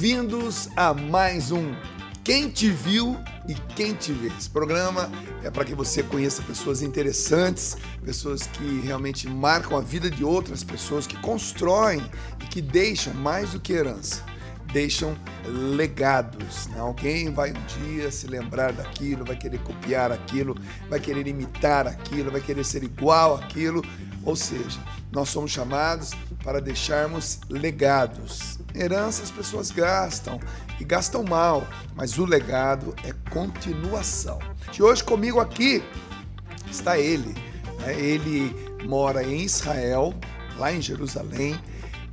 Bem-vindos a mais um Quem Te Viu e Quem Te Vê. Esse programa é para que você conheça pessoas interessantes, pessoas que realmente marcam a vida de outras pessoas, que constroem e que deixam mais do que herança deixam legados. Né? Alguém vai um dia se lembrar daquilo, vai querer copiar aquilo, vai querer imitar aquilo, vai querer ser igual àquilo. Ou seja, nós somos chamados para deixarmos legados. Herança as pessoas gastam e gastam mal, mas o legado é continuação. De hoje comigo aqui está ele. Né? Ele mora em Israel, lá em Jerusalém,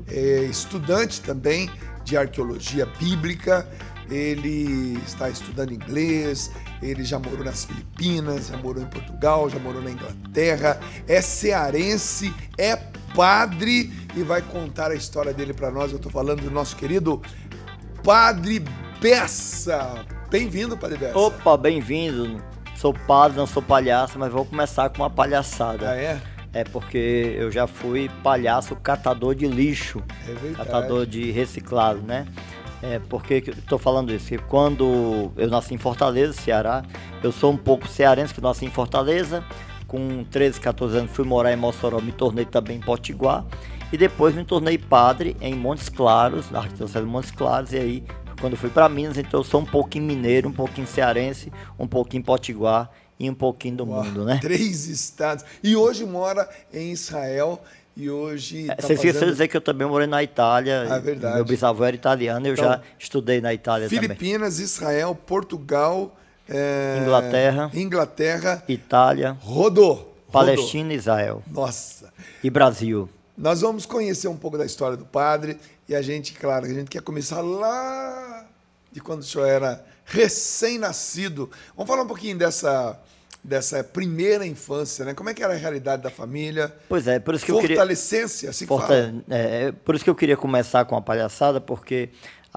é estudante também de arqueologia bíblica, ele está estudando inglês, ele já morou nas Filipinas, já morou em Portugal, já morou na Inglaterra, é cearense, é padre e vai contar a história dele para nós. Eu estou falando do nosso querido Padre Bessa. Bem-vindo, Padre Bessa. Opa, bem-vindo. Sou padre, não sou palhaço, mas vou começar com uma palhaçada. Ah, é? É porque eu já fui palhaço catador de lixo. É verdade. Catador de reciclado, né? É, porque estou falando isso? Porque quando eu nasci em Fortaleza, Ceará, eu sou um pouco cearense que nasci em Fortaleza. Com 13, 14 anos fui morar em Mossoró, me tornei também em Potiguar. E depois me tornei padre em Montes Claros, na Arquidiocese de Montes Claros. E aí, quando fui para Minas, então eu sou um pouquinho mineiro, um pouquinho cearense, um pouquinho potiguar e um pouquinho do Uau, mundo, né? Três estados. E hoje mora em Israel e hoje. É, tá Você esqueceu fazendo de dizer que eu também morei na Itália. É verdade. Meu bisavô era italiano, eu Então, já estudei na Itália também. Filipinas, Israel, Portugal, é, Inglaterra. Inglaterra, Itália, rodou. rodou. Palestina, Israel Nossa. e Brasil. Nós vamos conhecer um pouco da história do padre e a gente, claro, a gente quer começar lá de quando o senhor era recém-nascido. Vamos falar um pouquinho dessa dessa primeira infância, né? Como é que era a realidade da família? Pois é, por isso que eu queria. Fortalecência, assim Forta- fala. é, é, por isso que eu queria começar com a palhaçada, porque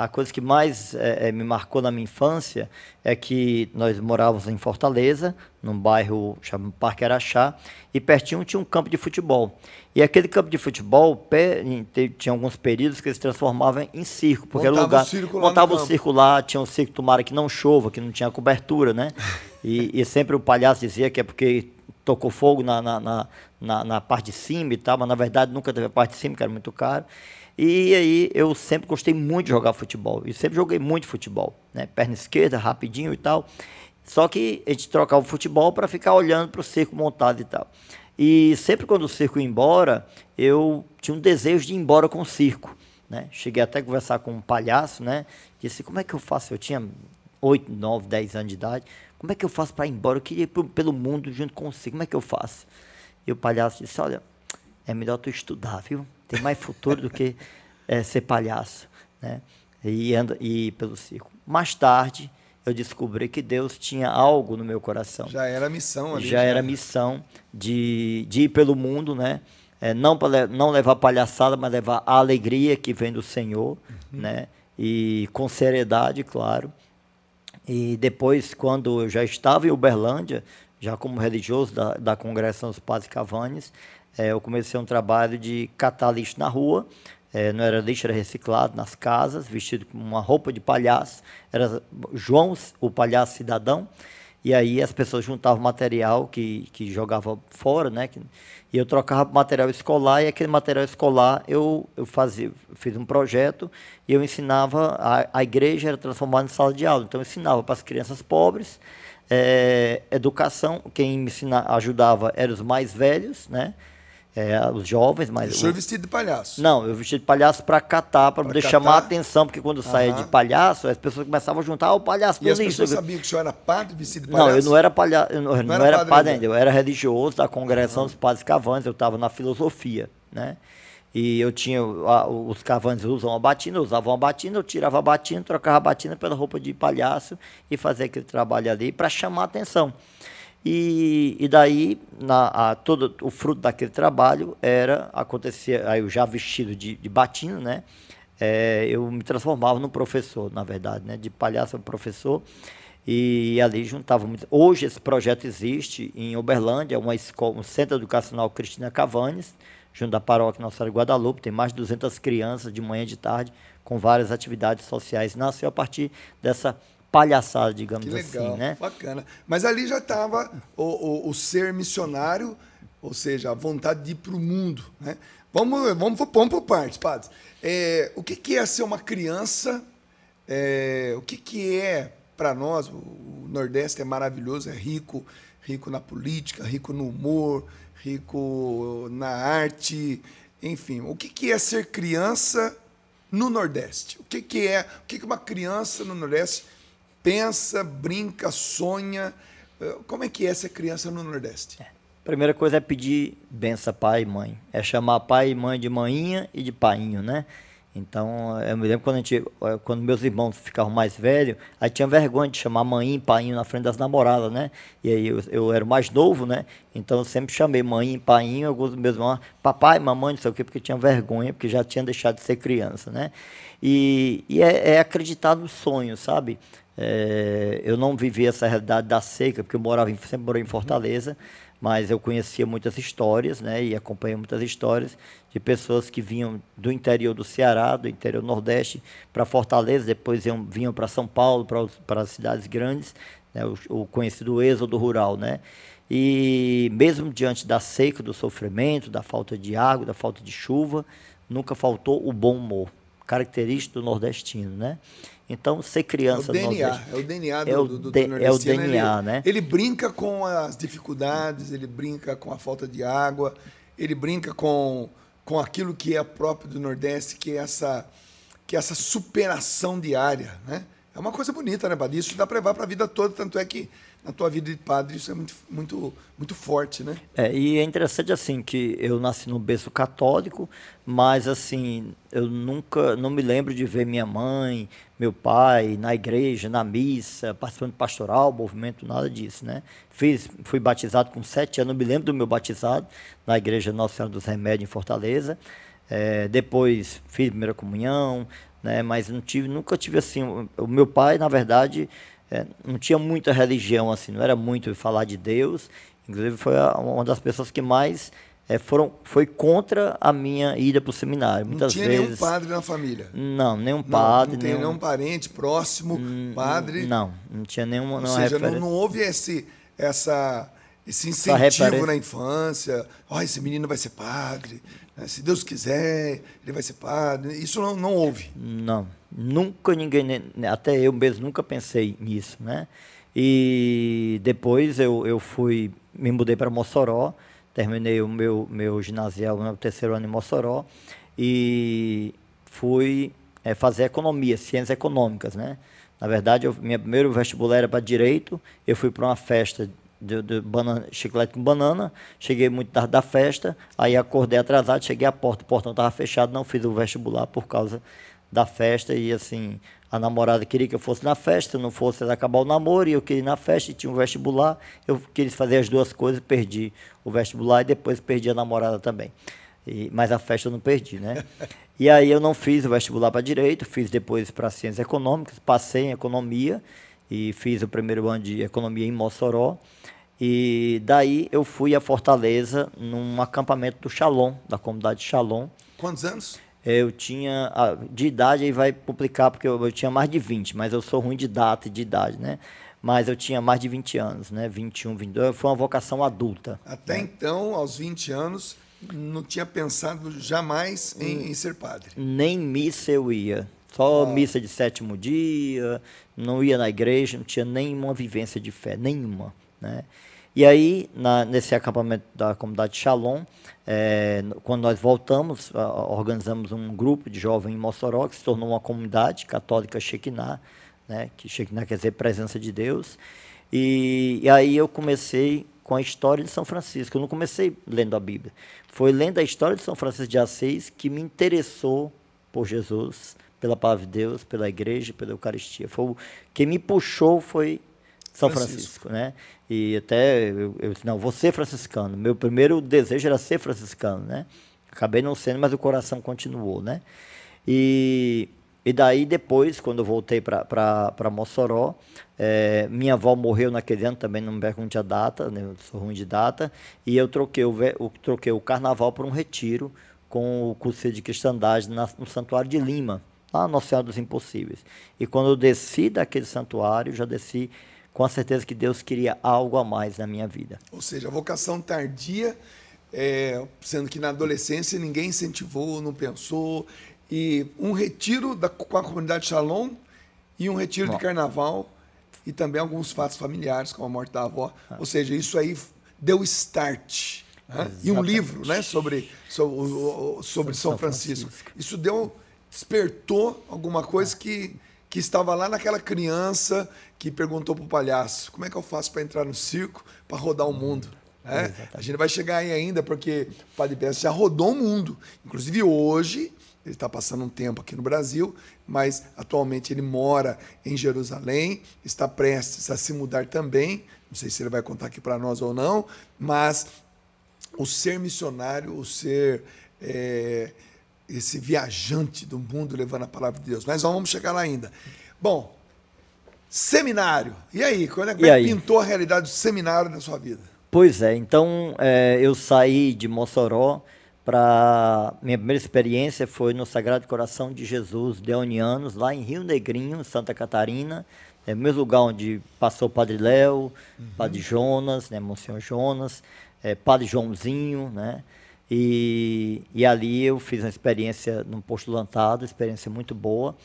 a coisa que mais é, é, me marcou na minha infância é que nós morávamos em Fortaleza, num bairro chamado Parque Araxá, e pertinho tinha um campo de futebol. E aquele campo de futebol pé- tinha alguns períodos que eles transformavam em circo, porque era Montava lugar. o circo montava o campo. circo lá, tinha um circo tomara que não chova, que não tinha cobertura, né? E, e sempre o palhaço dizia que é porque tocou fogo na, na, na, na- na parte de cima e tal, mas na verdade nunca teve a parte de cima, que era muito caro. E aí eu sempre gostei muito de jogar futebol, e sempre joguei muito futebol, né? Perna esquerda, rapidinho e tal. Só que a gente trocava o futebol para ficar olhando para o circo montado e tal. E sempre quando o circo ia embora, eu tinha um desejo de ir embora com o circo. Né? Cheguei até a conversar com um palhaço, né? Disse, como é que eu faço? Eu tinha 8, 9, 10 anos de idade. Como é que eu faço para ir embora? Eu queria ir pelo mundo junto com o circo. Como é que eu faço? E o palhaço disse, olha, é melhor tu estudar, viu? Tem mais futuro do que eh, ser palhaço, né? E, anda, e ir pelo circo. Mais tarde, eu descobri que Deus tinha algo no meu coração Já era a missão ali. já era missão de, de ir pelo mundo, né? É, não, não levar palhaçada, mas levar a alegria que vem do Senhor, né? E com seriedade, claro. E depois, quando eu já estava em Uberlândia, já como religioso da, da Congregação dos Padres Cavanes, eh, eu comecei um trabalho de catar lixo na rua. Eh, não era lixo, era reciclado nas casas, vestido com uma roupa de palhaço. Era João, o palhaço cidadão. E aí as pessoas juntavam material que, que jogava fora, né? e eu trocava material escolar, e aquele material escolar eu, eu fazia, fiz um projeto e eu ensinava, a, a igreja era transformada em sala de aula. Então eu ensinava para as crianças pobres, eh, educação, quem me ensina, ajudava eram os mais velhos, né? Eh, os jovens, O mas senhor o- vestido de palhaço. não, eu vesti de palhaço para catar, para poder catar? chamar a atenção, porque quando saía Aham. de palhaço, as pessoas começavam a juntar, ah, o palhaço E do as lixo. pessoas sabiam que o senhor era padre vestido de palhaço? Não, eu não era palhaço, eu não, eu não era padre padre, ainda? eu era religioso da congregação dos padres cavanes, eu estava na filosofia, né? E eu tinha, a- os cavanes usam a batina, eu usava uma batina, eu tirava a batina, trocava a batina pela roupa de palhaço e fazia aquele trabalho ali para chamar a atenção. E, e daí, na, a, todo o fruto daquele trabalho era, acontecia, aí eu já vestido de, de batina, né? É, eu me transformava num professor, na verdade, né? De palhaço professor. E ali juntava muito. Hoje esse projeto existe em Uberlândia, uma escola, um centro educacional Cristina Cavanes, junto da paróquia Nossa Senhora de Guadalupe, tem mais de 200 crianças de manhã e de tarde, com várias atividades sociais. Nasceu a partir dessa palhaçada, digamos que legal, assim, né? Bacana. Mas ali já estava o, o, o, ser missionário, ou seja, a vontade de ir para o mundo, né? Vamos, vamos, vamos por partes, padres. É, o que, que é ser uma criança? É, o que, que é para nós? O Nordeste é maravilhoso, é rico, rico na política, rico no humor, rico na arte, enfim. O que, que é ser criança no Nordeste? O que, que é? O que, que uma criança no Nordeste pensa, brinca, sonha? Eh, como é que é ser criança no Nordeste? É. Primeira coisa é pedir benção pai e mãe. É chamar pai e mãe de manhinha e de painho, né? Então, eu me lembro quando, a gente, eh, quando meus irmãos ficavam mais velhos, aí tinha vergonha de chamar mãe e painho na frente das namoradas, né? E aí eu, eu era mais novo, né? Então eu sempre chamei mãe e painho, alguns dos meus irmãos, papai, mamãe, não sei o quê, porque tinha vergonha, porque já tinha deixado de ser criança, né? E, e é, é acreditar no sonho, sabe? É, eu não vivi essa realidade da seca, porque eu morava em, sempre morei em Fortaleza, mas eu conhecia muitas histórias, né, e acompanhei muitas histórias de pessoas que vinham do interior do Ceará, do interior do Nordeste, para Fortaleza, depois iam, vinham para São Paulo, para as cidades grandes, né, o, o conhecido êxodo rural, né, e mesmo diante da seca, do sofrimento, da falta de água, da falta de chuva, nunca faltou o bom humor, característico do nordestino, né? Então, ser criança... É o DNA, é o DNA do, é o, do, do, do É o DNA, ele, né? Ele brinca com as dificuldades, ele brinca com a falta de água, ele brinca com, com aquilo que é próprio do Nordeste, que é essa, que é essa superação diária, né? É uma coisa bonita, né, Badi? Isso dá para levar para a vida toda, tanto é que na tua vida de padre isso é muito, muito, muito forte, né? É, e é interessante assim que eu nasci no berço católico, mas assim, eu nunca, não me lembro de ver minha mãe, meu pai na igreja, na missa, participando de pastoral, movimento, nada disso, né? Fiz, fui batizado com sete anos, me lembro do meu batizado na igreja Nossa Senhora dos Remédios em Fortaleza. É, depois fiz primeira comunhão, né? Mas não tive, nunca tive assim. O meu pai, na verdade, é, não tinha muita religião assim, não era muito falar de Deus. Inclusive foi a, uma das pessoas que mais é, foram, foi contra a minha ida para o seminário. Muitas não tinha vezes, nenhum padre na família? Não, nenhum padre. Não, não nenhum, nenhum parente próximo, hum, padre? Não, não tinha nenhuma. Ou seja, não, não, houve esse, essa, esse incentivo na infância. Oh, esse menino vai ser padre. Né? Se Deus quiser, ele vai ser padre. Isso não, não houve. Não, nunca ninguém, até eu mesmo nunca pensei nisso, né? E depois eu, eu fui, me mudei para Mossoró, terminei o meu, meu ginasial no terceiro ano em Mossoró e fui é, fazer economia, ciências econômicas, né? Na verdade, eu, minha primeiro vestibular era para direito, eu fui para uma festa de, de banana, chiclete com banana, cheguei muito tarde da festa, aí acordei atrasado, cheguei à porta, o portão estava fechado, não fiz o vestibular por causa da festa e assim, a namorada queria que eu fosse na festa, não fosse acabar o namoro, e eu queria ir na festa e tinha um vestibular, eu queria fazer as duas coisas, perdi o vestibular e depois perdi a namorada também. E, mas a festa eu não perdi, né? E aí eu não fiz o vestibular para direito, fiz depois para ciências econômicas, passei em economia, e fiz o primeiro ano de economia em Mossoró. E daí eu fui a Fortaleza num acampamento do Shalom, da comunidade Shalom. Quantos anos? Eu tinha, de idade aí vai publicar, porque eu, eu, tinha mais de 20, mas eu sou ruim de data e de idade, né? Mas eu tinha mais de 20 anos, né? 21, 22, foi uma vocação adulta. Até né? então, aos 20 anos, não tinha pensado jamais em, em ser padre? Nem missa eu ia. Só ah. missa de sétimo dia, não ia na igreja, não tinha nenhuma vivência de fé, nenhuma. Né? E aí, na, nesse acampamento da comunidade Shalom, é, quando nós voltamos, organizamos um grupo de jovens em Mossoró, que se tornou uma comunidade católica Shekinah, né? que Shekinah quer dizer presença de Deus. E, e aí eu comecei com a história de São Francisco. Eu não comecei lendo a Bíblia. Foi lendo a história de São Francisco de Assis que me interessou por Jesus, pela palavra de Deus, pela igreja, pela Eucaristia. Foi quem me puxou foi São Francisco, Francisco né? E até eu, eu disse, não, vou ser franciscano. Meu primeiro desejo era ser franciscano, né? Acabei não sendo, mas o coração continuou, né? E E daí depois, quando eu voltei para Mossoró, é, minha avó morreu naquele ano, também não me pergunte a data, né, eu sou ruim de data, e eu troquei o, o, troquei o carnaval por um retiro com o curso de cristandade na, no Santuário de Lima, lá no Oceano dos Impossíveis. E quando eu desci daquele santuário, já desci com a certeza que Deus queria algo a mais na minha vida. Ou seja, a vocação tardia, é, sendo que na adolescência ninguém incentivou, não pensou, e um retiro da, com a comunidade Shalom e um retiro Bom. de carnaval e também alguns fatos familiares, como a morte da avó. Ah. Ou seja, isso aí deu start. Né? E um livro né, sobre, sobre, sobre São, São Francisco. Francisco. Isso deu, despertou alguma coisa que, que estava lá naquela criança que perguntou para o palhaço: como é que eu faço para entrar no circo, para rodar o mundo? É? A gente vai chegar aí ainda, porque o Padre Bessa já rodou o mundo. Inclusive hoje, ele está passando um tempo aqui no Brasil, mas atualmente ele mora em Jerusalém, está prestes a se mudar também. Não sei se ele vai contar aqui para nós ou não, mas o ser missionário, o ser é, esse viajante do mundo levando a palavra de Deus. Mas nós vamos chegar lá ainda. Bom, seminário. E aí, quando é que aí? pintou a realidade do seminário na sua vida? Pois é, então é, eu saí de Mossoró para minha primeira experiência foi no Sagrado Coração de Jesus Deonianos, lá em Rio Negrinho, Santa Catarina, é o mesmo lugar onde passou o Padre Léo, uhum. Padre Jonas, né, Monsenhor Jonas, é, Padre Joãozinho, né? E, e ali eu fiz uma experiência num postulantado, experiência muito boa.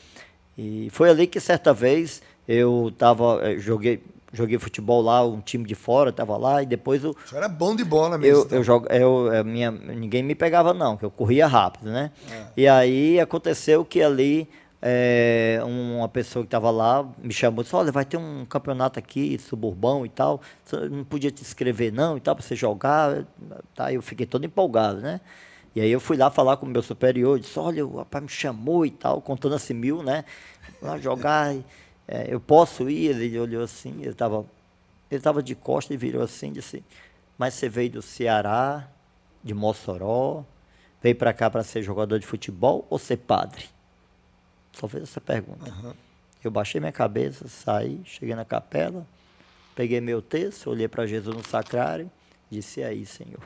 E foi ali que certa vez eu tava, eh, joguei, joguei futebol lá, um time de fora estava lá e depois eu. Você era bom de bola mesmo. Eu, então. eu jogo, eu, eu, minha, ninguém me pegava não, que eu corria rápido, né? É. E aí aconteceu que ali é, uma pessoa que estava lá me chamou e disse, olha, vai ter um campeonato aqui, suburbão e tal, não podia te inscrever não e tal, para você jogar. Tá, eu fiquei todo empolgado, né? E aí eu fui lá falar com o meu superior, disse, olha, o rapaz me chamou e tal, contando assim mil, né? Lá jogar é, eu posso ir? Ele olhou assim, ele estava ele tava de costas e virou assim disse, mas você veio do Ceará, de Mossoró, veio para cá para ser jogador de futebol ou ser padre? Só fez essa pergunta. Uhum. Eu baixei minha cabeça, saí, cheguei na capela, peguei meu texto, olhei para Jesus no sacrário, disse aí, Senhor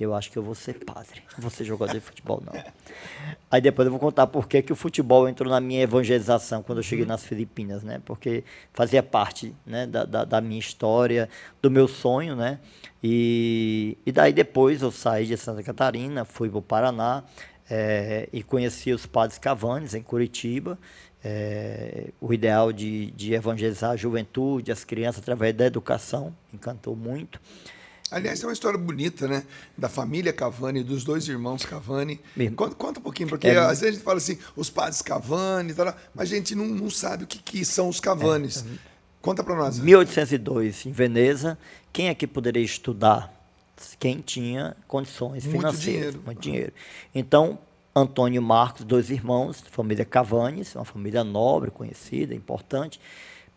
eu acho que eu vou ser padre, não vou ser jogador de futebol, não. Aí depois eu vou contar por que, que o futebol entrou na minha evangelização quando eu cheguei uhum. nas Filipinas, né? Porque fazia parte né, da, da, da, minha história, do meu sonho, né? E, e daí depois eu saí de Santa Catarina, fui para o Paraná é, e conheci os padres Cavanes em Curitiba. É, o ideal de, de evangelizar a juventude, as crianças através da educação, encantou muito. Aliás, é uma história bonita, né? Da família Cavani, dos dois irmãos Cavani. Conta, conta, um pouquinho, porque é, às vezes a gente fala assim, os padres Cavani, tal, mas a gente não, não sabe o que, que são os Cavanes. É, conta para nós. 1802, em Veneza, quem é que poderia estudar? Quem tinha condições muito financeiras. Dinheiro. Muito dinheiro. Então, Antônio Marcos, dois irmãos, família Cavanes, uma família nobre, conhecida, importante,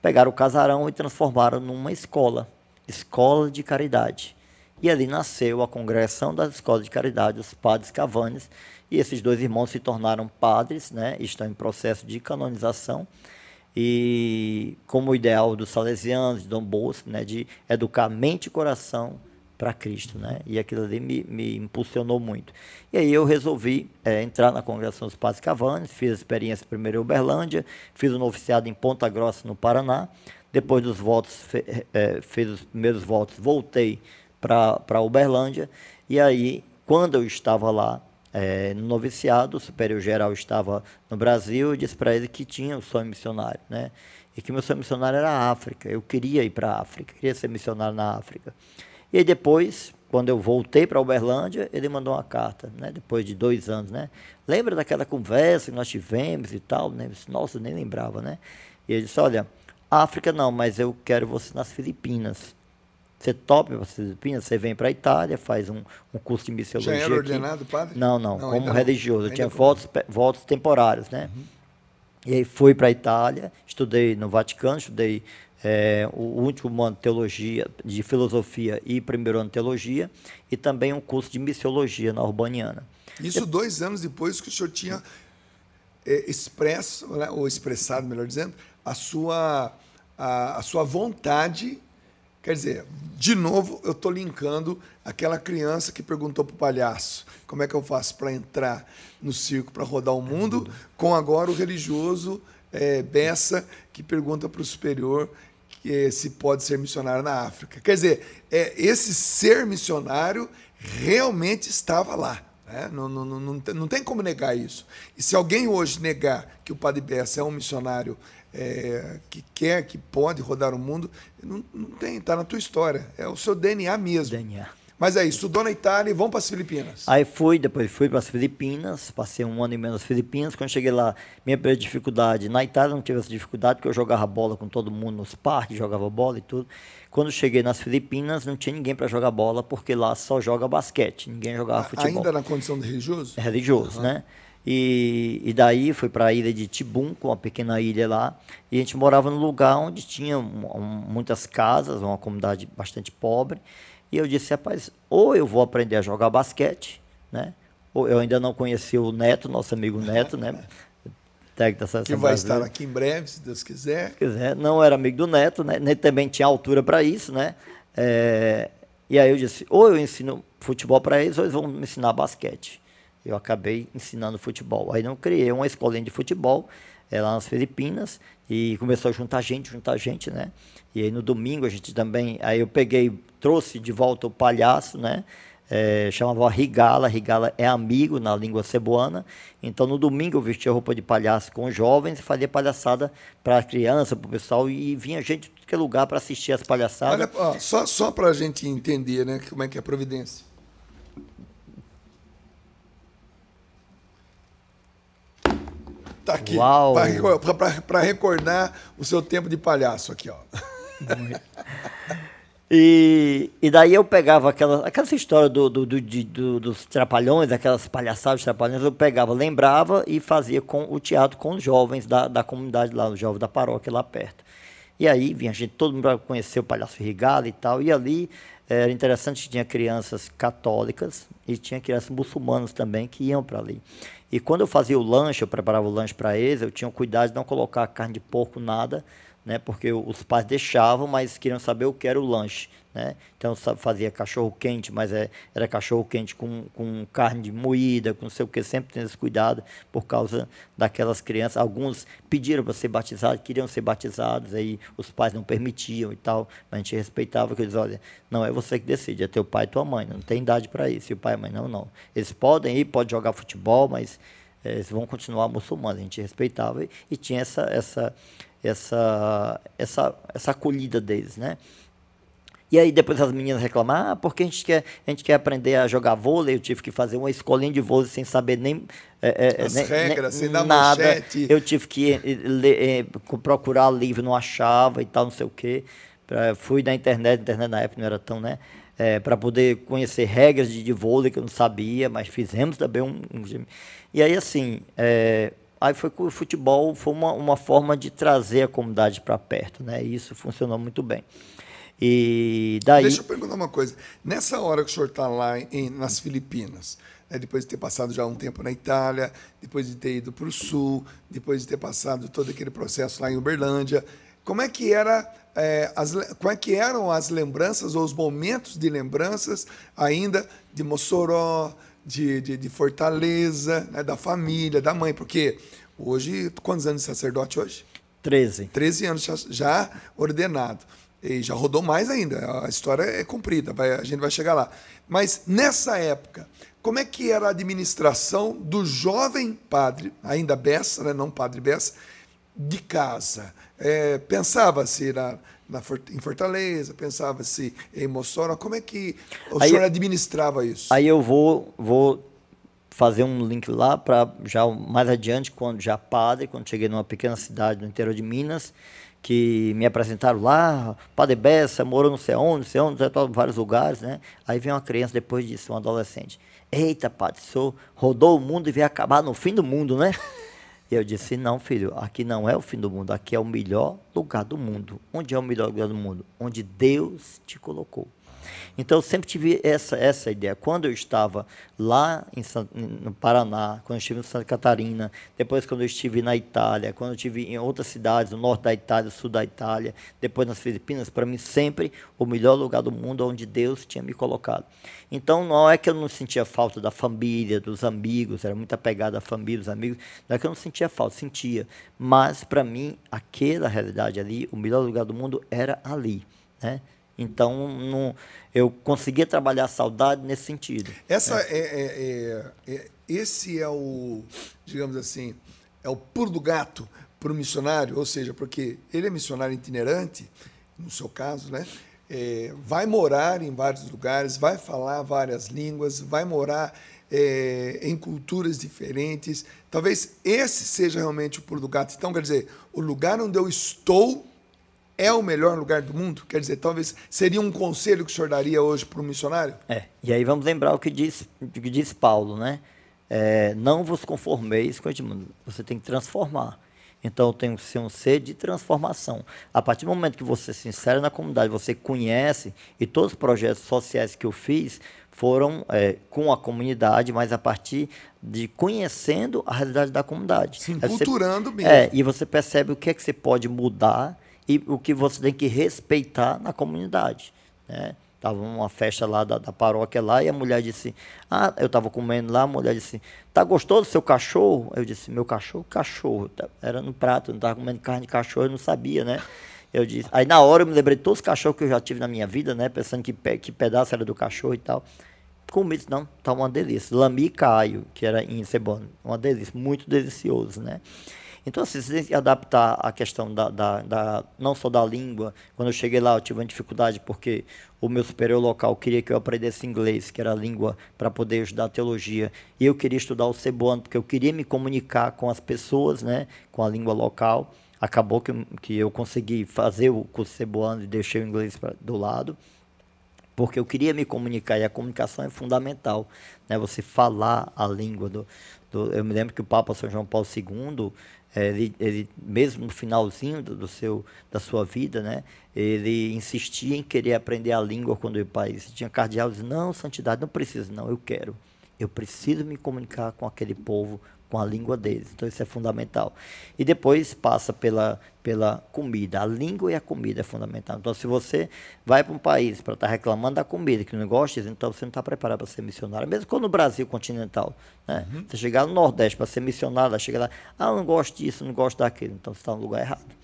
pegaram o casarão e transformaram numa escola, escola de caridade. E ali nasceu a congregação das escolas de caridade, os padres Cavanes, e esses dois irmãos se tornaram padres, né, estão em processo de canonização, e como ideal dos salesianos, de Dom Bosco, né, de educar mente e coração para Cristo, né? E aquilo ali me, me, impulsionou muito. E aí eu resolvi é, entrar na congregação dos Padres Cavanes, fiz a experiência primeiro em Uberlândia, fiz um noviciado em Ponta Grossa, no Paraná. Depois dos votos, fe, é, fiz os primeiros votos, voltei para Uberlândia. E aí, quando eu estava lá é, no noviciado, o superior geral estava no Brasil, e disse para ele que tinha o sonho missionário, né? E que meu sonho missionário era a África. Eu queria ir para a África, queria ser missionário na África. E aí depois, quando eu voltei para Uberlândia, ele mandou uma carta, né? Depois de dois anos, né? Lembra daquela conversa que nós tivemos e tal, né? Nossa, eu nem lembrava, né? E ele disse, olha, África não, mas eu quero você nas Filipinas. Você topa para as Filipinas, você vem para a Itália, faz um, um curso de missiologia. Já era ordenado, padre? Não, não, não como religioso. Eu tinha votos, votos temporários, né? Uhum. E aí fui para a Itália, estudei no Vaticano, estudei é, o último ano de teologia, de filosofia e primeiro ano de teologia, e também um curso de missiologia na Urbaniana. Isso dois anos depois que o senhor tinha é, expresso, né, ou expressado, melhor dizendo, a sua, a, a sua vontade. Quer dizer, de novo, eu estou linkando aquela criança que perguntou para o palhaço como é que eu faço para entrar no circo, para rodar o mundo, com agora o religioso é, Bessa, que pergunta para o superior se pode ser missionário na África. Quer dizer, é, esse ser missionário realmente estava lá. Né? Não, não, não, não tem como negar isso. E se alguém hoje negar que o Padre Bessa é um missionário é, que quer, que pode rodar o mundo, não, não tem, está na tua história. É o seu DNA mesmo. DNA. Mas aí, estudou na Itália e vão para as Filipinas. Aí fui, depois fui para as Filipinas, passei um ano e meio nas Filipinas. Quando cheguei lá, minha primeira dificuldade, na Itália não tive essa dificuldade, porque eu jogava bola com todo mundo nos parques, jogava bola e tudo. Quando cheguei nas Filipinas, não tinha ninguém para jogar bola, porque lá só joga basquete, ninguém jogava futebol. Ainda na condição de religioso? É religioso, uhum. né? E, e daí fui para a ilha de Tibum, com uma pequena ilha lá, e a gente morava num lugar onde tinha um, um, muitas casas, uma comunidade bastante pobre. E eu disse, rapaz, ou eu vou aprender a jogar basquete, né? Ou eu ainda não conheci o Neto, nosso amigo Neto, né? Técnico da seleção que vai brasileira. estar aqui em breve, se Deus quiser. Se quiser. Não era amigo do Neto, né? Nem também tinha altura para isso, né? É... E aí eu disse, ou eu ensino futebol para eles, ou eles vão me ensinar basquete. Eu acabei ensinando futebol. Aí não criei uma escolinha de futebol é, lá nas Filipinas e começou a juntar gente, juntar gente, né? E aí no domingo a gente também, aí eu peguei trouxe de volta o palhaço, né? É, chamava Rigala, Rigala é amigo na língua cebuana. Então no domingo eu vestia roupa de palhaço com os jovens e fazia palhaçada para a criança, para o pessoal, e vinha gente de qualquer lugar para assistir as palhaçadas. Olha, ó, só, só para a gente entender né, como é que é a providência. Tá aqui. Para recordar o seu tempo de palhaço aqui, ó. E, e daí eu pegava aquela, aquela história do, do, do, do, dos trapalhões, aquelas palhaçadas de trapalhões, eu pegava, lembrava e fazia com o teatro com os jovens da, da comunidade lá, os jovens da paróquia lá perto. E aí vinha gente, todo mundo para conhecer o Palhaço Rigado e tal, e ali era interessante que tinha crianças católicas e tinha crianças muçulmanas também que iam para ali. E quando eu fazia o lanche, eu preparava o lanche para eles, eu tinha cuidado de não colocar carne de porco, nada, né? Porque os pais deixavam, mas queriam saber o que era o lanche, né? Então fazia cachorro quente, mas é, era cachorro quente com, com carne moída, com não sei o que, sempre tendo esse cuidado por causa daquelas crianças. Alguns pediram para ser batizados, queriam ser batizados, aí os pais não permitiam e tal, mas a gente respeitava que eles, olha, não é você que decide, é teu pai e tua mãe, não tem idade para isso. E o pai e a mãe, não, não. Eles podem ir, podem jogar futebol, mas é, eles vão continuar muçulmanos. A gente respeitava e, e tinha essa, essa essa, essa, essa acolhida deles, né? E aí depois as meninas reclamam, ah, porque a gente quer, a gente quer aprender a jogar vôlei, eu tive que fazer uma escolinha de vôlei sem saber nem é, é, as nem, regras, nem, sem dar nada. Manchete. Eu tive que ler, procurar livro, não achava e tal, não sei o quê. Pra, fui na internet, internet na época não era tão, né? É, para poder conhecer regras de, de vôlei que eu não sabia, mas fizemos também um, um e aí assim, é, Aí foi que o futebol foi uma, uma forma de trazer a comunidade para perto, né? E isso funcionou muito bem. E daí... Deixa eu perguntar uma coisa. Nessa hora que o senhor está lá em, nas Filipinas, né, depois de ter passado já um tempo na Itália, depois de ter ido para o Sul, depois de ter passado todo aquele processo lá em Uberlândia, como é que era é, as, como é que eram as lembranças ou os momentos de lembranças ainda de Mossoró, de, de, de Fortaleza, né, da família, da mãe, porque hoje, quantos anos de sacerdote hoje? Treze. Treze anos já, já, ordenado. E já rodou mais ainda, a história é comprida, vai, a gente vai chegar lá. Mas nessa época, como é que era a administração do jovem padre, ainda Bessa, né, não padre Bessa, de casa? É, Pensava-se na, na, em Fortaleza, pensava-se em Mossoró. Como é que o aí, senhor administrava isso? Aí eu vou, vou fazer um link lá para já mais adiante, quando já padre, quando cheguei numa pequena cidade no interior de Minas, que me apresentaram lá, Padre Bessa, morou não sei onde, não sei onde, em vários lugares, né? Aí vem uma criança depois disso, um adolescente. Eita, padre, o senhor rodou o mundo e veio acabar no fim do mundo, né? E eu disse: Não, filho, aqui não é o fim do mundo, aqui é o melhor lugar do mundo. Onde é o melhor lugar do mundo? Onde Deus te colocou. Então eu sempre tive essa, essa ideia. Quando eu estava lá em, no Paraná, quando eu estive em Santa Catarina, depois quando eu estive na Itália, quando eu estive em outras cidades, no norte da Itália, sul da Itália, depois nas Filipinas, para mim sempre o melhor lugar do mundo onde Deus tinha me colocado. Então não é que eu não sentia falta da família, dos amigos, era muito apegado à família, dos amigos, não é que eu não sentia falta, sentia. Mas para mim, aquela realidade ali, o melhor lugar do mundo era ali. Né? Então, não, eu conseguia trabalhar a saudade nesse sentido. Essa é. É, é, é, esse é o, digamos assim, é o pulo do gato para o missionário, ou seja, porque ele é missionário itinerante, no seu caso, né? É, vai morar em vários lugares, vai falar várias línguas, vai morar é, em culturas diferentes. Talvez esse seja realmente o pulo do gato. Então, quer dizer, o lugar onde eu estou é o melhor lugar do mundo? Quer dizer, talvez seria um conselho que o senhor daria hoje para um missionário? É, e aí vamos lembrar o que diz, o que diz Paulo, né? É, não vos conformeis com este mundo, você tem que transformar. Então eu tenho que ser um ser de transformação. A partir do momento que você se insere na comunidade, você conhece, e todos os projetos sociais que eu fiz foram é, com a comunidade, mas a partir de conhecendo a realidade da comunidade. Se enculturando você, É, e você percebe o que é que você pode mudar e o que você tem que respeitar na comunidade. Né? Tava uma festa lá da, da, paróquia lá e a mulher disse: Ah, eu estava comendo lá, a mulher disse: Tá gostoso seu cachorro? Eu disse: Meu cachorro, cachorro. Era no prato, eu não estava comendo carne de cachorro, eu não sabia, né? Eu disse. Aí na hora eu me lembrei de todos os cachorros que eu já tive na minha vida, né? Pensando que, que pedaço era do cachorro e tal. Comi, disse, não, tá uma delícia. Lami caio, que era em cebola. Uma delícia, muito delicioso, né? Então, assim, que adaptar a questão da, da, da, não só da língua. Quando eu cheguei lá, eu tive uma dificuldade porque o meu superior local queria que eu aprendesse inglês, que era a língua para poder estudar teologia. E eu queria estudar o cebuano, porque eu queria me comunicar com as pessoas, né, com a língua local. Acabou que, que eu consegui fazer o curso cebuano e deixei o inglês pra, do lado porque eu queria me comunicar e a comunicação é fundamental, né? Você falar a língua do, eu me lembro que o Papa São João Paulo II ele, ele, mesmo no finalzinho do, do, seu, da sua vida, né, ele insistia em querer aprender a língua quando para isso. Tinha cardeal dizia, não, santidade, não precisa, não, eu quero. Eu preciso me comunicar com aquele povo com a língua deles. Então isso é fundamental. E depois passa pela, pela comida. A língua e a comida é fundamental. Então se você vai para um país para estar tá reclamando da comida, que não gosta, então você não está preparado para ser missionário. Mesmo quando no Brasil continental. Né? Uhum. Você chegar no Nordeste para ser missionário, chega lá, ah, eu não gosto disso, não gosto daquilo. Então você está no lugar errado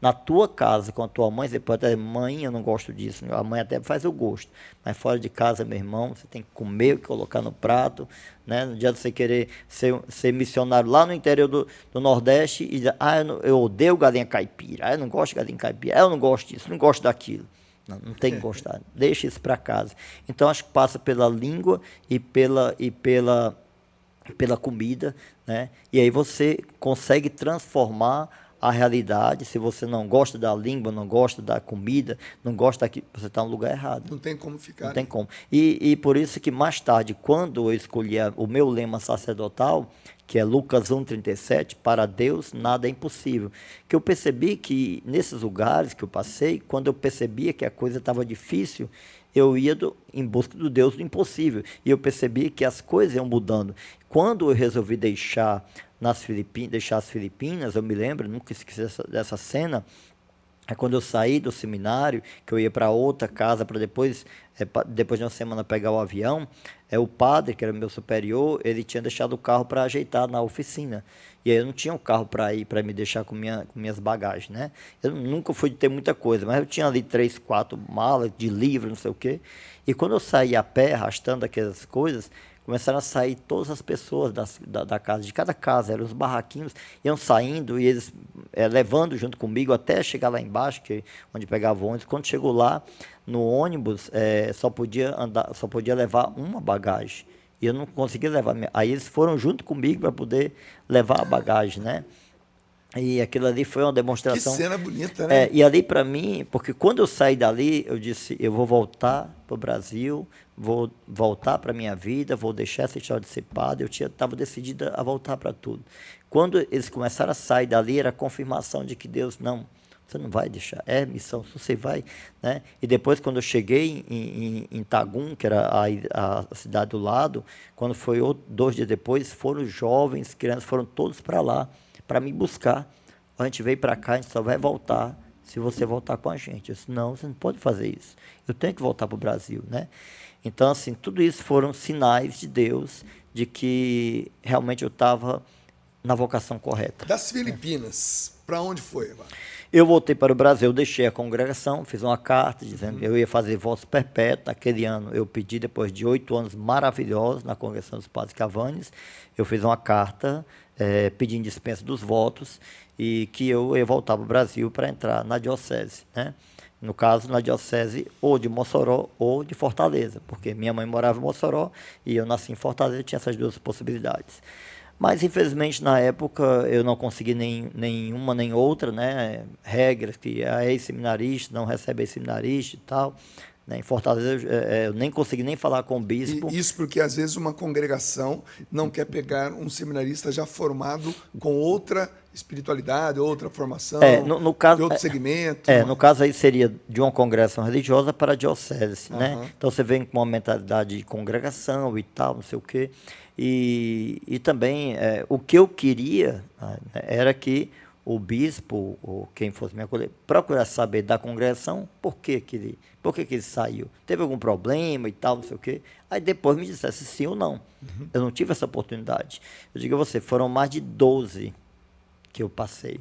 na tua casa com a tua mãe, você pode dizer, mãe, eu não gosto disso. A mãe até faz o gosto. Mas fora de casa, meu irmão, você tem que comer, colocar no prato. Né? Não adianta você querer ser, ser missionário lá no interior do, do Nordeste e dizer, ah, eu, não, eu, odeio galinha caipira, ah, eu não gosto de galinha caipira, ah, eu não gosto disso, não gosto daquilo. Não, não tem que gostar. Deixa isso para casa. Então, acho que passa pela língua e pela, e pela, pela comida. Né? E aí você consegue transformar a realidade. Se você não gosta da língua, não gosta da comida, não gosta daqui, você está no lugar errado. Não tem como ficar. Não né? tem como. E, e por isso que mais tarde, quando eu escolhi o meu lema sacerdotal, que é Lucas 1,37, para Deus nada é impossível. Que eu percebi que nesses lugares que eu passei, quando eu percebia que a coisa estava difícil, eu ia do, em busca do Deus do impossível. E eu percebi que as coisas iam mudando. Quando eu resolvi deixar nas Filipinas, deixar as Filipinas, eu me lembro, nunca esqueci dessa, dessa cena, é quando eu saí do seminário, que eu ia para outra casa para depois, é, depois de uma semana pegar o avião, é o padre, que era meu superior, ele tinha deixado o carro para ajeitar na oficina. E aí eu não tinha um carro para ir, para me deixar com, minha, com minhas bagagens, né? Eu nunca fui ter muita coisa, mas eu tinha ali três, quatro malas de livro, não sei o quê. E quando eu saí a pé, arrastando aquelas coisas, começaram a sair todas as pessoas das, da, da, casa, de cada casa, eram os barraquinhos, iam saindo e eles é, levando junto comigo até chegar lá embaixo, que, onde pegava o ônibus. Quando chegou lá, no ônibus, é, só, podia andar, só podia levar uma bagagem. E eu não conseguia levar. Aí eles foram junto comigo para poder levar a bagagem, né? E aquilo ali foi uma demonstração. Que cena bonita, né? É, e ali para mim, porque quando eu saí dali, eu disse: eu vou voltar para o Brasil, vou voltar para a minha vida, vou deixar essa história de ser padre. Eu estava decidida a voltar para tudo. Quando eles começaram a sair dali, era a confirmação de que Deus não. Você não vai deixar. É missão, você vai. Né? E depois, quando eu cheguei em, em, em Tagum, que era a, a, cidade do lado, quando foi outro, dois dias depois, foram jovens, crianças, foram todos para lá, para me buscar. A gente veio para cá, a gente só vai voltar se você voltar com a gente. Eu disse, não, você não pode fazer isso. Eu tenho que voltar para o Brasil. Né? Então, assim, tudo isso foram sinais de Deus de que realmente eu estava na vocação correta. Das Filipinas, é. para onde foi agora? Eu voltei para o Brasil, deixei a congregação, fiz uma carta dizendo uhum. que eu ia fazer votos perpétuos. Naquele ano eu pedi, depois de oito anos maravilhosos na congregação dos Padres Cavanes, eu fiz uma carta é, pedindo dispensa dos votos e que eu ia voltar para o Brasil para entrar na diocese, né? No caso, na diocese ou de Mossoró ou de Fortaleza, porque minha mãe morava em Mossoró e eu nasci em Fortaleza, tinha essas duas possibilidades. Mas, infelizmente, na época, eu não consegui nem, nenhuma nem outra, né? Regras que a ex-seminarista não recebe ex-seminarista e tal. Né? Em Fortaleza, eu, é, eu, nem consegui nem falar com o bispo. E isso porque, às vezes, uma congregação não quer pegar um seminarista já formado com outra espiritualidade, outra formação, é, no, no caso, de outro é, segmento. É, no caso aí seria de uma congregação religiosa para a diocese, uhum. né? Então você vem com uma mentalidade de congregação e tal, não sei o quê. E, e também é, o que eu queria né, era que o bispo, ou quem fosse me acolher, procurasse saber da congregação por que, que, ele, por que, que ele saiu. Teve algum problema e tal, não sei o quê. Aí depois me dissesse sim ou não. Uhum. Eu não tive essa oportunidade. Eu digo a você, foram mais de 12 que eu passei.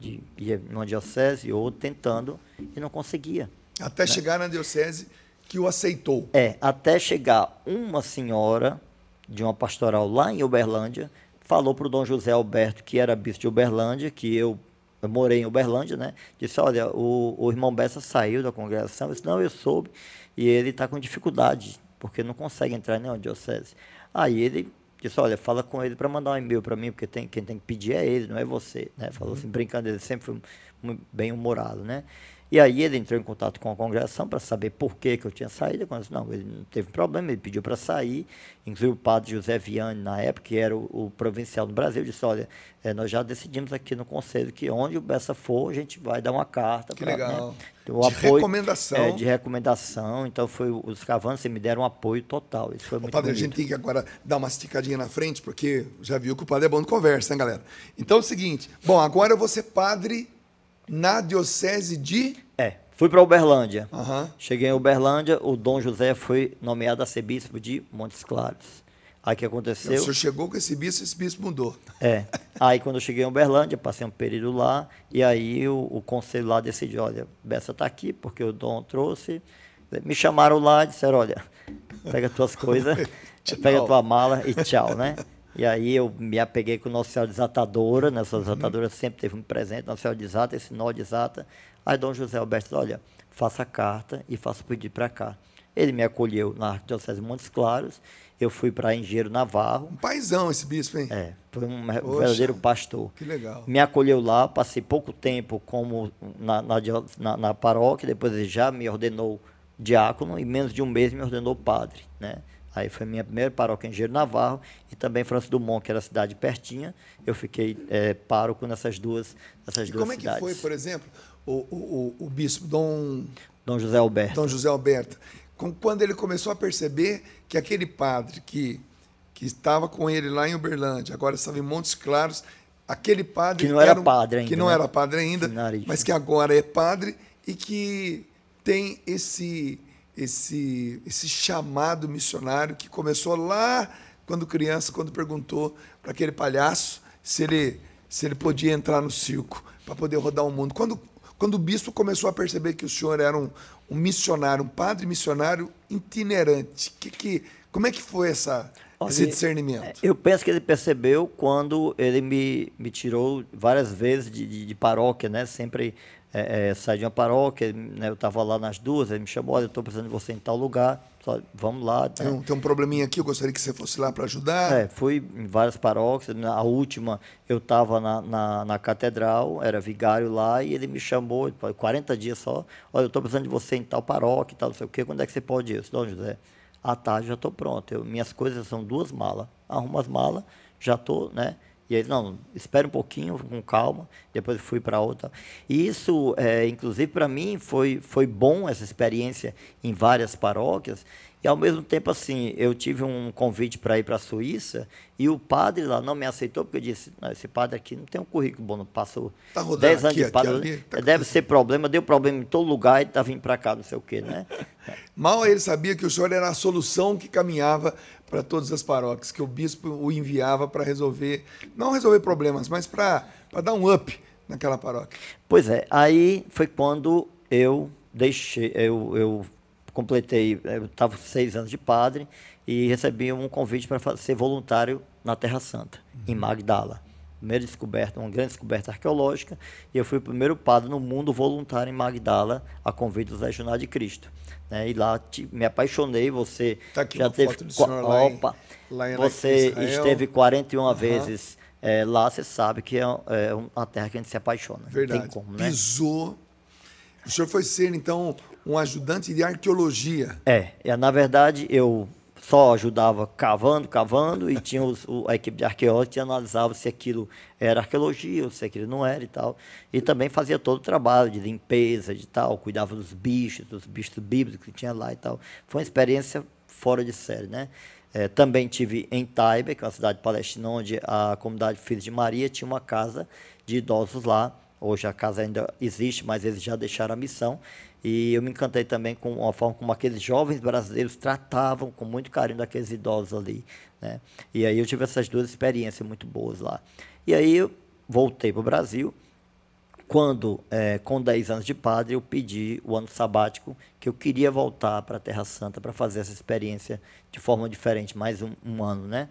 De ir numa diocese ou tentando e não conseguia. Até né? chegar na diocese que o aceitou. É, até chegar uma senhora de uma pastoral lá em Uberlândia, falou para o Dom José Alberto, que era bispo de Uberlândia, que eu, eu morei em Uberlândia, né? Disse, olha, o, o irmão Bessa saiu da congregação. Eu disse, não, eu soube. E ele está com dificuldade, porque não consegue entrar em nenhuma diocese. Aí ele disse, olha, fala com ele para mandar um e-mail para mim, porque tem, quem tem que pedir é ele, não é você. Né? Falou uhum. assim, brincando, ele sempre foi bem humorado, né? E aí ele entrou em contato com a congregação para saber por que, que eu tinha saído. Eu disse, não, ele não teve problema, ele pediu para sair. Inclusive o padre José Viane, na época, que era o, o provincial do Brasil, disse, olha, é, nós já decidimos aqui no conselho que onde o Bessa for, a gente vai dar uma carta. Que pra, né, legal. Né, o de apoio, recomendação. É, de recomendação. Então foi os cavantes me deram um apoio total. Isso foi muito padre, bonito. a gente tem que agora dar uma esticadinha na frente, porque já viu que o padre é bom de conversa, hein, galera? Então é o seguinte, bom, agora eu vou ser padre na diocese de... É, Fui para Uberlândia. Uhum. Cheguei em Uberlândia, o Dom José foi nomeado a ser bispo de Montes Claros. Aí o que aconteceu? O senhor chegou com esse bispo, esse bispo mudou. É. Aí quando eu cheguei em Uberlândia, passei um período lá, e aí o, o conselho lá decidiu, olha, Bessa está aqui, porque o Dom trouxe. Me chamaram lá e disseram, olha, pega tuas coisas, pega tua mala e tchau, né? E aí eu me apeguei com o Nosso Senhora Desatadora, né? Nossa Desatadora sempre teve um presente, Nossa Senhora Desata, esse nó desata. Aí Dom José Alberto disse, olha, faça carta e faça o pedido para cá. Ele me acolheu na Arquidiocese de Montes Claros, eu fui para Engenheiro Navarro. Um paizão esse bispo, hein? É, foi um Poxa, verdadeiro pastor. Que legal. Me acolheu lá, passei pouco tempo como na, na, na, na paróquia, depois ele já me ordenou diácono e menos de um mês me ordenou padre, né? Aí foi minha primeira paróquia em Engenheiro Navarro e também França Dumont, que era a cidade pertinha. Eu fiquei é, pároco nessas duas, nessas e duas como cidades. Como é que foi, por exemplo, o, o, o bispo Dom... Dom José Alberto. Dom José Alberto. Quando ele começou a perceber que aquele padre que, que estava com ele lá em Uberlândia, agora estava em Montes Claros, aquele padre... Que não era, era um, padre ainda. Que não né? era padre ainda, mas que agora é padre e que tem esse, esse, esse chamado missionário que começou lá quando criança, quando perguntou para aquele palhaço se ele, se ele podia entrar no circo para poder rodar o mundo. Quando quando o bispo começou a perceber que o senhor era um, um missionário, um padre missionário itinerante, que, que, como é que foi essa, Olha, esse discernimento? Eu penso que ele percebeu quando ele me, me tirou várias vezes de, de, de paróquia, né? Sempre é, é, saí de uma paróquia, né, eu estava lá nas duas, ele me chamou, olha, eu estou precisando de você em tal lugar, só, vamos lá. Tem, um, tem um probleminha aqui, eu gostaria que você fosse lá para ajudar. É, fui em várias paróquias, a última eu estava na, na, na, catedral, era vigário lá, e ele me chamou, 40 dias só, olha, eu estou precisando de você em tal paróquia, tal, não sei o quê, quando é que você pode ir? Eu disse, Dom José, à tarde já estou pronto, eu, minhas coisas são duas malas, arrumo as malas, já estou, né, E ele, não, espere um pouquinho, com calma, depois fui para outra. E isso, é, inclusive, para mim, foi, foi bom essa experiência em várias paróquias, e ao mesmo tempo, assim, eu tive um convite para ir para a Suíça e o padre lá não me aceitou porque eu disse: esse padre aqui não tem um currículo bom, não passou tá 10 anos aqui, de padre. Aqui, ali, tá deve ser problema, deu problema em todo lugar e está vindo para cá, não sei o quê, né? Mal ele sabia que o senhor era a solução que caminhava para todas as paróquias, que o bispo o enviava para resolver, não resolver problemas, mas para dar um up naquela paróquia. Pois é, aí foi quando eu deixei, eu, eu completei, eu estava seis anos de padre e recebi um convite para ser voluntário na Terra Santa, uhum. em Magdala. Primeira descoberta, uma grande descoberta arqueológica, e eu fui o primeiro padre no mundo voluntário em Magdala, a convite dos Legionários de Cristo. Né? E lá te, me apaixonei, você tá aqui já teve... lá Opa! Em, lá em você esteve 41 uhum. vezes é, lá, você sabe que é, é, uma terra que a gente se apaixona. Verdade. Como, né? Pisou. O senhor foi ser, então, um ajudante de arqueologia. É, é, na verdade eu só ajudava cavando, cavando, e tinha os, o, a equipe de arqueólogos que analisava se aquilo era arqueologia ou se aquilo não era e tal. E também fazia todo o trabalho de limpeza, de tal, cuidava dos bichos, dos bichos bíblicos que tinha lá e tal. Foi uma experiência fora de série, né? É, também tive em Taiba, que é uma cidade palestina, onde a comunidade Filhos de Maria tinha uma casa de idosos lá. Hoje a casa ainda existe, mas eles já deixaram a missão. E eu me encantei também com a forma como aqueles jovens brasileiros tratavam com muito carinho daqueles idosos ali. Né? E aí eu tive essas duas experiências muito boas lá. E aí eu voltei para o Brasil. Quando, é, com 10 anos de padre, eu pedi o ano sabático, que eu queria voltar para a Terra Santa para fazer essa experiência de forma diferente, mais um, um ano, né?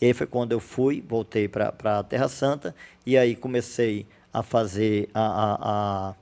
E aí foi quando eu fui, voltei para a Terra Santa, e aí comecei a fazer a, a, a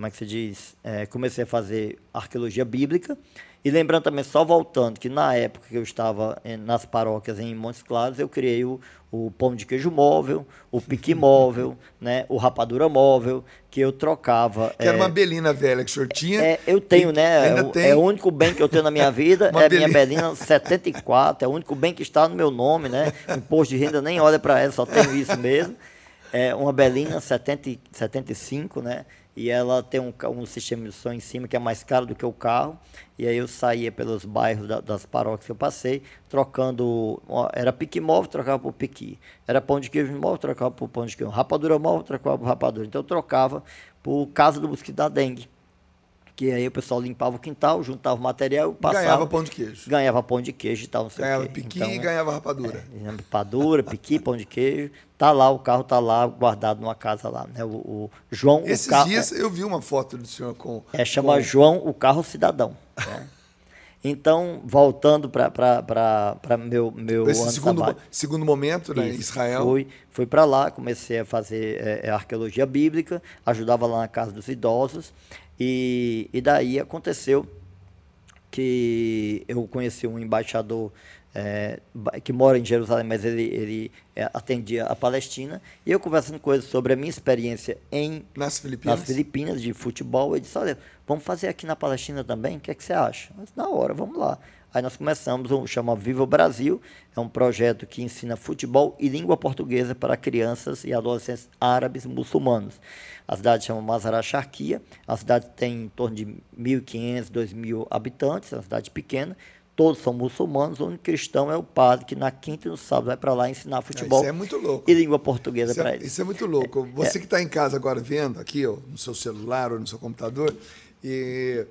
como é que se diz? É, comecei a fazer arqueologia bíblica. E lembrando também, só voltando, que na época que eu estava em, nas paróquias em Montes Claros, eu criei o, o pão de queijo móvel, o pique móvel, né, o rapadura móvel, que eu trocava. Que é, era uma belina velha que o senhor tinha. É, eu tenho, né? É, tem. é o único bem que eu tenho na minha vida, é belina. minha belina 74, é o único bem que está no meu nome, né? O imposto de renda nem olha para ela, só tenho isso mesmo. É uma belina 70, 75, né? E ela tem um, um sistema de som em cima que é mais caro do que o carro. E aí eu saía pelos bairros da, das paróquias que eu passei, trocando. Era pique móvel, trocava por piqui. Era pão de queijo móvel, trocava por pão de queijo. Rapadura móvel, trocava por rapadura. Então eu trocava por casa do mosquito da dengue. Que aí o pessoal limpava o quintal, juntava o material e passava. Ganhava pão de queijo. Ganhava pão de queijo e tal, não sei ganhava piqui então, e ganhava rapadura. É, rapadura, piqui, pão de queijo. Tá lá, o carro tá lá guardado numa casa lá, né? O, o João. Esses o carro, dias eu vi uma foto do senhor com. É, chama com... João o carro cidadão. Né? Então, voltando para meu, meu Esse ano segundo, segundo momento, né, Israel. Fui, fui para lá, comecei a fazer é, arqueologia bíblica, ajudava lá na casa dos idosos. E, e daí aconteceu que eu conheci um embaixador é, que mora em Jerusalém, mas ele, ele é, atendia a Palestina, e eu conversando com ele sobre a minha experiência em nas Filipinas, nas Filipinas de futebol, ele disse, olha, vamos fazer aqui na Palestina também, o que, é que você acha? Disse, na hora, vamos lá. Aí nós começamos, um, chama Viva o Brasil, é um projeto que ensina futebol e língua portuguesa para crianças e adolescentes árabes muçulmanos. A cidade chama Mazará Charquia, a cidade tem em torno de 1.500, 2.000 habitantes, é uma cidade pequena, todos são muçulmanos, o único cristão é o padre que na quinta e no sábado vai para lá ensinar futebol isso é muito louco. e língua portuguesa para é, eles. Isso é muito louco. É, Você é. que está em casa agora vendo aqui, ó, no seu celular ou no seu computador, e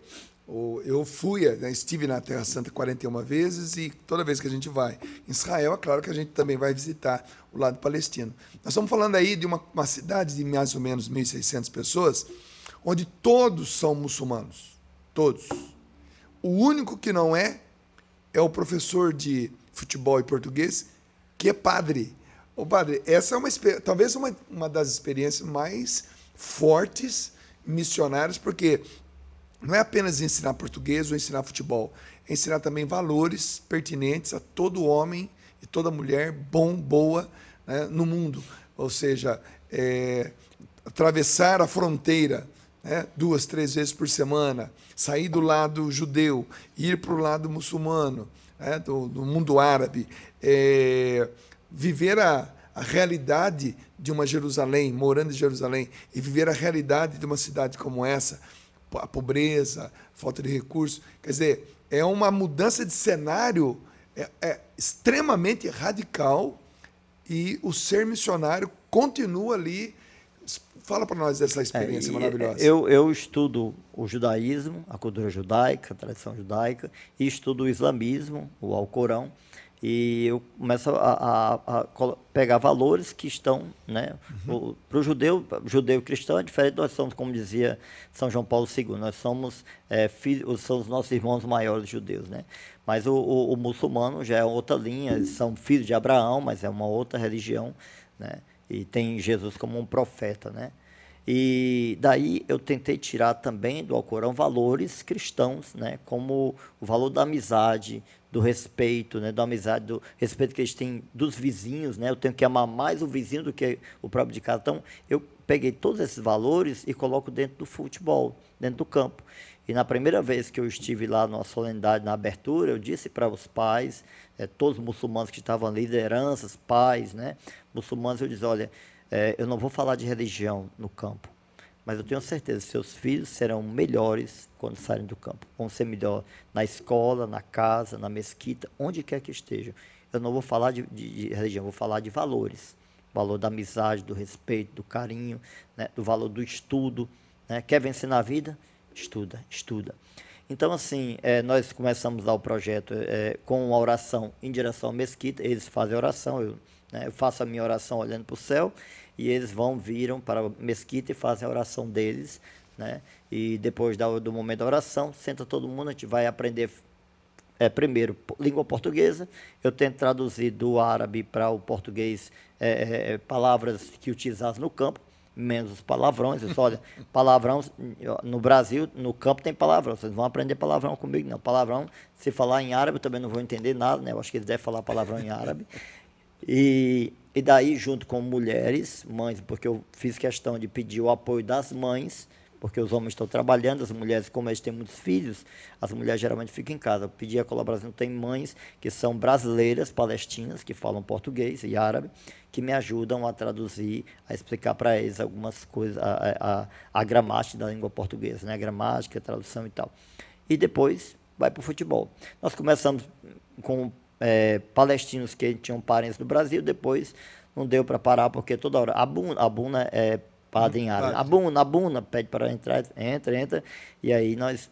eu fui, né, estive na Terra Santa 41 vezes e toda vez que a gente vai em Israel, é claro que a gente também vai visitar o lado palestino. Nós estamos falando aí de uma, uma cidade de mais ou menos 1.600 pessoas, onde todos são muçulmanos. Todos. O único que não é é o professor de futebol e português, que é padre. O padre, essa é uma talvez uma, uma das experiências mais fortes missionárias, porque não é apenas ensinar português ou ensinar futebol, é ensinar também valores pertinentes a todo homem e toda mulher bom, boa né, no mundo. Ou seja, é, atravessar a fronteira né, duas, três vezes por semana, sair do lado judeu, ir para o lado muçulmano, né, do, do, mundo árabe, é, viver a, a realidade de uma Jerusalém, morando em Jerusalém, e viver a realidade de uma cidade como essa, a pobreza, falta de recursos. Quer dizer, é uma mudança de cenário é, é extremamente radical e o ser missionário continua ali. Fala para nós dessa experiência é, maravilhosa. Eu, eu estudo o judaísmo, a cultura judaica, a tradição judaica, e estudo o islamismo, o Alcorão e eu começo a, a, a pegar valores que estão, né, uhum. para o judeu, judeu cristão é diferente, nós somos, como dizia São João Paulo II, nós somos, é, filhos, são os nossos irmãos maiores judeus, né, mas o, o, o, muçulmano já é outra linha, são filhos de Abraão, mas é uma outra religião, né, e tem Jesus como um profeta, né, e daí eu tentei tirar também do Alcorão valores cristãos, né, como o valor da amizade, do respeito, né, da amizade, do respeito que eles têm dos vizinhos, né? Eu tenho que amar mais o vizinho do que o próprio de casa. Então, eu peguei todos esses valores e coloco dentro do futebol, dentro do campo. E na primeira vez que eu estive lá na solenidade, na abertura, eu disse para os pais, é, todos os muçulmanos que estavam lideranças, pais, né, muçulmanos, eu disse, olha, é, eu não vou falar de religião no campo, mas eu tenho certeza seus filhos serão melhores quando saírem do campo. Vão ser melhor na escola, na casa, na mesquita, onde quer que estejam. Eu não vou falar de, de, de religião, vou falar de valores. valor da amizade, do respeito, do carinho, né? do valor do estudo. Né? Quer vencer na vida? Estuda, estuda. Então, assim, é, nós começamos lá o projeto é, com uma oração em direção à mesquita. Eles fazem oração, eu, né, eu faço a minha oração olhando para o céu e eles vão, viram para a mesquita e fazem a oração deles, né? E depois do momento da oração, senta todo mundo, a gente vai aprender é, primeiro língua portuguesa. Eu tento traduzir do árabe para o português é, é, é palavras que utilizadas no campo, menos os palavrões. Eu só, olha, palavrão no Brasil, no campo tem palavrão. Vocês vão aprender palavrão comigo, não. Palavrão, se falar em árabe, eu também não vou entender nada, né? Eu acho que eles devem falar palavrão em árabe. E, e daí, junto com mulheres, mães, porque eu fiz questão de pedir o apoio das mães, porque os homens estão trabalhando, as mulheres, como eles têm muitos filhos, as mulheres geralmente ficam em casa. Eu pedi a colaboração, tem mães que são brasileiras, palestinas, que falam português e árabe, que me ajudam a traduzir, a explicar para eles algumas coisas, a, a, a, gramática da língua portuguesa, né? a gramática, a tradução e tal. E depois vai para o futebol. Nós começamos com é, palestinos que tinham parentes no Brasil, depois não deu para parar, porque toda hora. A Buna, a Buna é padre em árabe. A Buna, a Buna pede para entrar, entra, entra. E aí nós.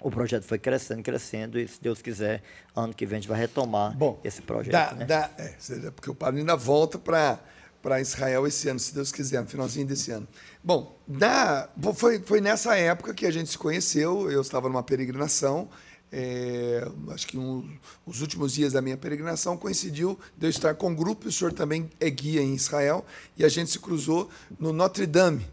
O projeto foi crescendo, crescendo, e se Deus quiser, ano que vem a gente vai retomar Bom, esse projeto. Dá, né? dá, é, porque o padre ainda volta para para Israel esse ano, se Deus quiser, no finalzinho desse ano. Bom, da, foi, foi nessa época que a gente se conheceu, eu estava numa peregrinação, é, acho que um, os últimos dias da minha peregrinação coincidiu de eu estar com o grupo, o senhor também é guia em Israel, e a gente se cruzou no Notre Dame.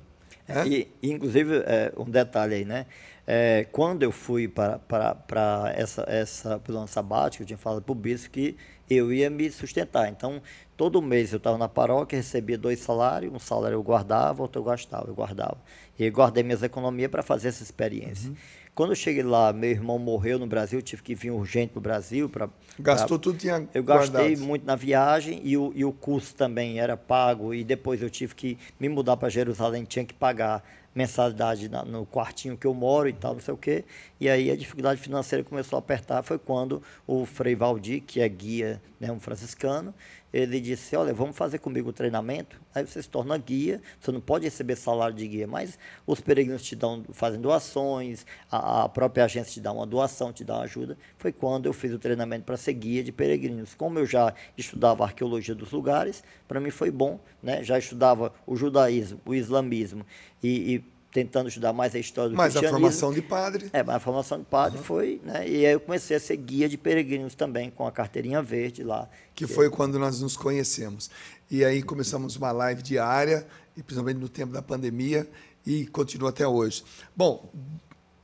Né? E, inclusive, é, um detalhe aí, né? É, quando eu fui para, para, para essa, essa plano sabático, eu tinha falado para o bispo que eu ia me sustentar. Então, todo mês eu estava na paróquia, recebia dois salários, um salário eu guardava, outro eu gastava, eu guardava. E eu guardei minhas economias para fazer essa experiência. Uhum. Quando eu cheguei lá, meu irmão morreu no Brasil, tive que vir urgente para o Brasil. Pra, Gastou pra... tudo, tinha Eu gastei guardado. muito na viagem e o, e o custo também era pago. E depois eu tive que me mudar para Jerusalém, tinha que pagar mensalidade na, no quartinho que eu moro e tal, não sei o quê. E aí a dificuldade financeira começou a apertar. Foi quando o Frei Valdir, que é guia, né, um franciscano, ele disse, olha, vamos fazer comigo o treinamento, aí você se torna guia, você não pode receber salário de guia, mas os peregrinos te dão, fazem doações, a, a própria agência te dá uma doação, te dá uma ajuda. Foi quando eu fiz o treinamento para ser guia de peregrinos. Como eu já estudava arqueologia dos lugares, para mim foi bom, né? já estudava o judaísmo, o islamismo e, e tentando estudar mais a história do mas cristianismo. Mas a formação de padre. É, mas a formação de padre uhum. foi, né? E aí eu comecei a ser guia de peregrinos também, com a carteirinha verde lá. Que, foi quando nós nos conhecemos. E aí começamos uma live diária, e principalmente no tempo da pandemia, e continua até hoje. Bom,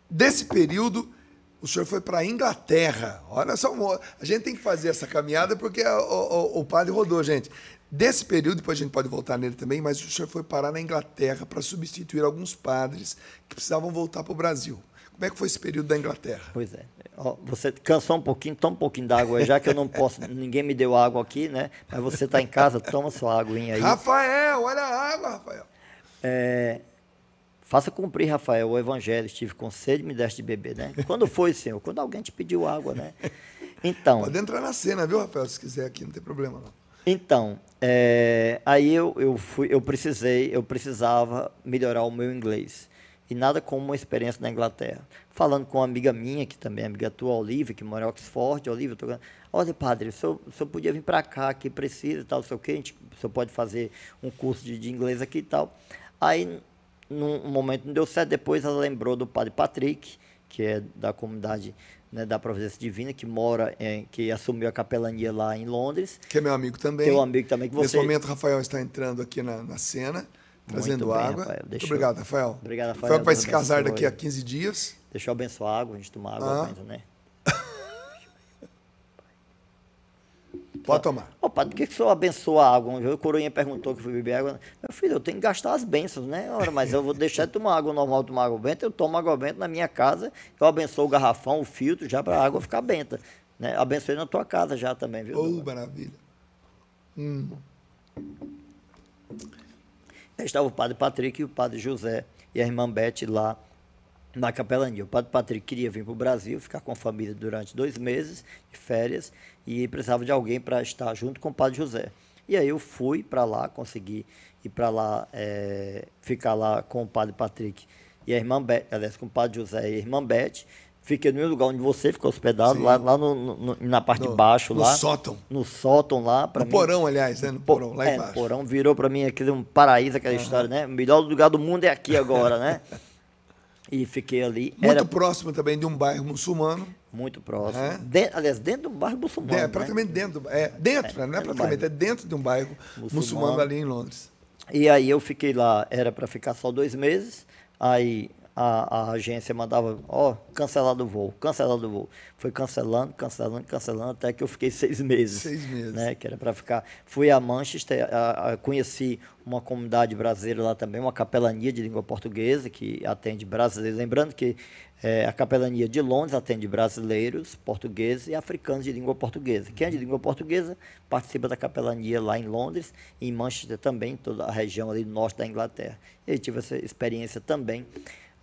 desse período, o senhor foi para a Inglaterra. Olha só, a gente tem que fazer essa caminhada porque o, o, o padre rodou, gente. Desse período, depois a gente pode voltar nele também, mas o senhor foi parar na Inglaterra para substituir alguns padres que precisavam voltar para o Brasil. Como é que foi esse período da Inglaterra? Pois é. Ó, você cansou um pouquinho, toma um pouquinho d'água, já que eu não posso, ninguém me deu água aqui, né? Mas você está em casa, toma sua aguinha aí. Rafael, olha a água, Rafael. É, faça cumprir, Rafael, o evangelho. Estive com sede, me deste de beber, né? Quando foi, Senhor? Quando alguém te pediu água, né? Então. Pode entrar na cena, viu, Rafael? Se quiser aqui, não tem problema, não. Então, é, aí eu, eu, fui, eu precisei, eu precisava melhorar o meu inglês. E nada como uma experiência na Inglaterra. Falando com uma amiga minha, que também é amiga tua, Olivia, que mora em Oxford. Olivia, tô... olha, padre, o senhor, o senhor podia vir para cá, que precisa e tal, sei o quê. A gente, o senhor pode fazer um curso de, de inglês aqui e tal. Aí, num momento não deu certo, depois ela lembrou do padre Patrick, que é da comunidade né, da Providência Divina, que mora, em, que assumiu a capelania lá em Londres. Que é meu amigo também. Teu amigo também. Que você... Nesse momento, Rafael está entrando aqui na, na cena, trazendo bem, água. Rafael. Muito obrigado, Rafael. Obrigado, Rafael. Rafael vai se casar daqui a 15 dias. Deixa eu abençoar a água, a gente tomar água, ah. né? Pode tomar. Ô, padre, por que, que o senhor abençoa a água? O coroinha perguntou que foi beber água. Meu filho, eu tenho que gastar as bênçãos, né? Ora, mas eu vou deixar de tomar água normal, tomar água benta. Eu tomo água benta na minha casa, eu abençoo o garrafão, o filtro, já para a água ficar benta. Né? Abençoei na tua casa já também, viu? Oh, maravilha. Hum. Aí estava o padre Patrick e o padre José e a irmã Beth lá na capelania. O padre Patrick queria vir para o Brasil, ficar com a família durante dois meses de férias e precisava de alguém para estar junto com o padre José. E aí eu fui para lá, consegui ir para lá, é, ficar lá com o padre Patrick e a irmã Beth, aliás, com o padre José e a irmã Beth. Fiquei no mesmo lugar onde você ficou hospedado, lá, lá no, no, na parte no, de baixo. No lá, sótão. No sótão lá. no mim, porão, aliás, né? No porão, lá é, embaixo. No porão, virou para mim aquele um paraíso, aquela uhum. história, né? O melhor lugar do mundo é aqui agora, né? e fiquei ali. Muito Era... próximo também de um bairro muçulmano. Muito próximo. É? De, aliás, dentro de um bairro muçulmano. É, praticamente né? dentro. É, dentro, é, né? não é praticamente, é dentro de um bairro muçulmano. muçulmano ali em Londres. E aí eu fiquei lá, era para ficar só dois meses. Aí a, a agência mandava, ó, oh, cancelado o voo, cancelado o voo. Foi cancelando, cancelando, cancelando, até que eu fiquei seis meses. Seis meses. Né, que era para ficar. Fui a Manchester, a, a, conheci uma comunidade brasileira lá também, uma capelania de língua portuguesa que atende brasileiros. Lembrando que é, a capelania de Londres atende brasileiros, portugueses e africanos de língua portuguesa. Quem é de língua portuguesa participa da capelania lá em Londres e em Manchester também, toda a região ali do norte da Inglaterra. E eu tive essa experiência também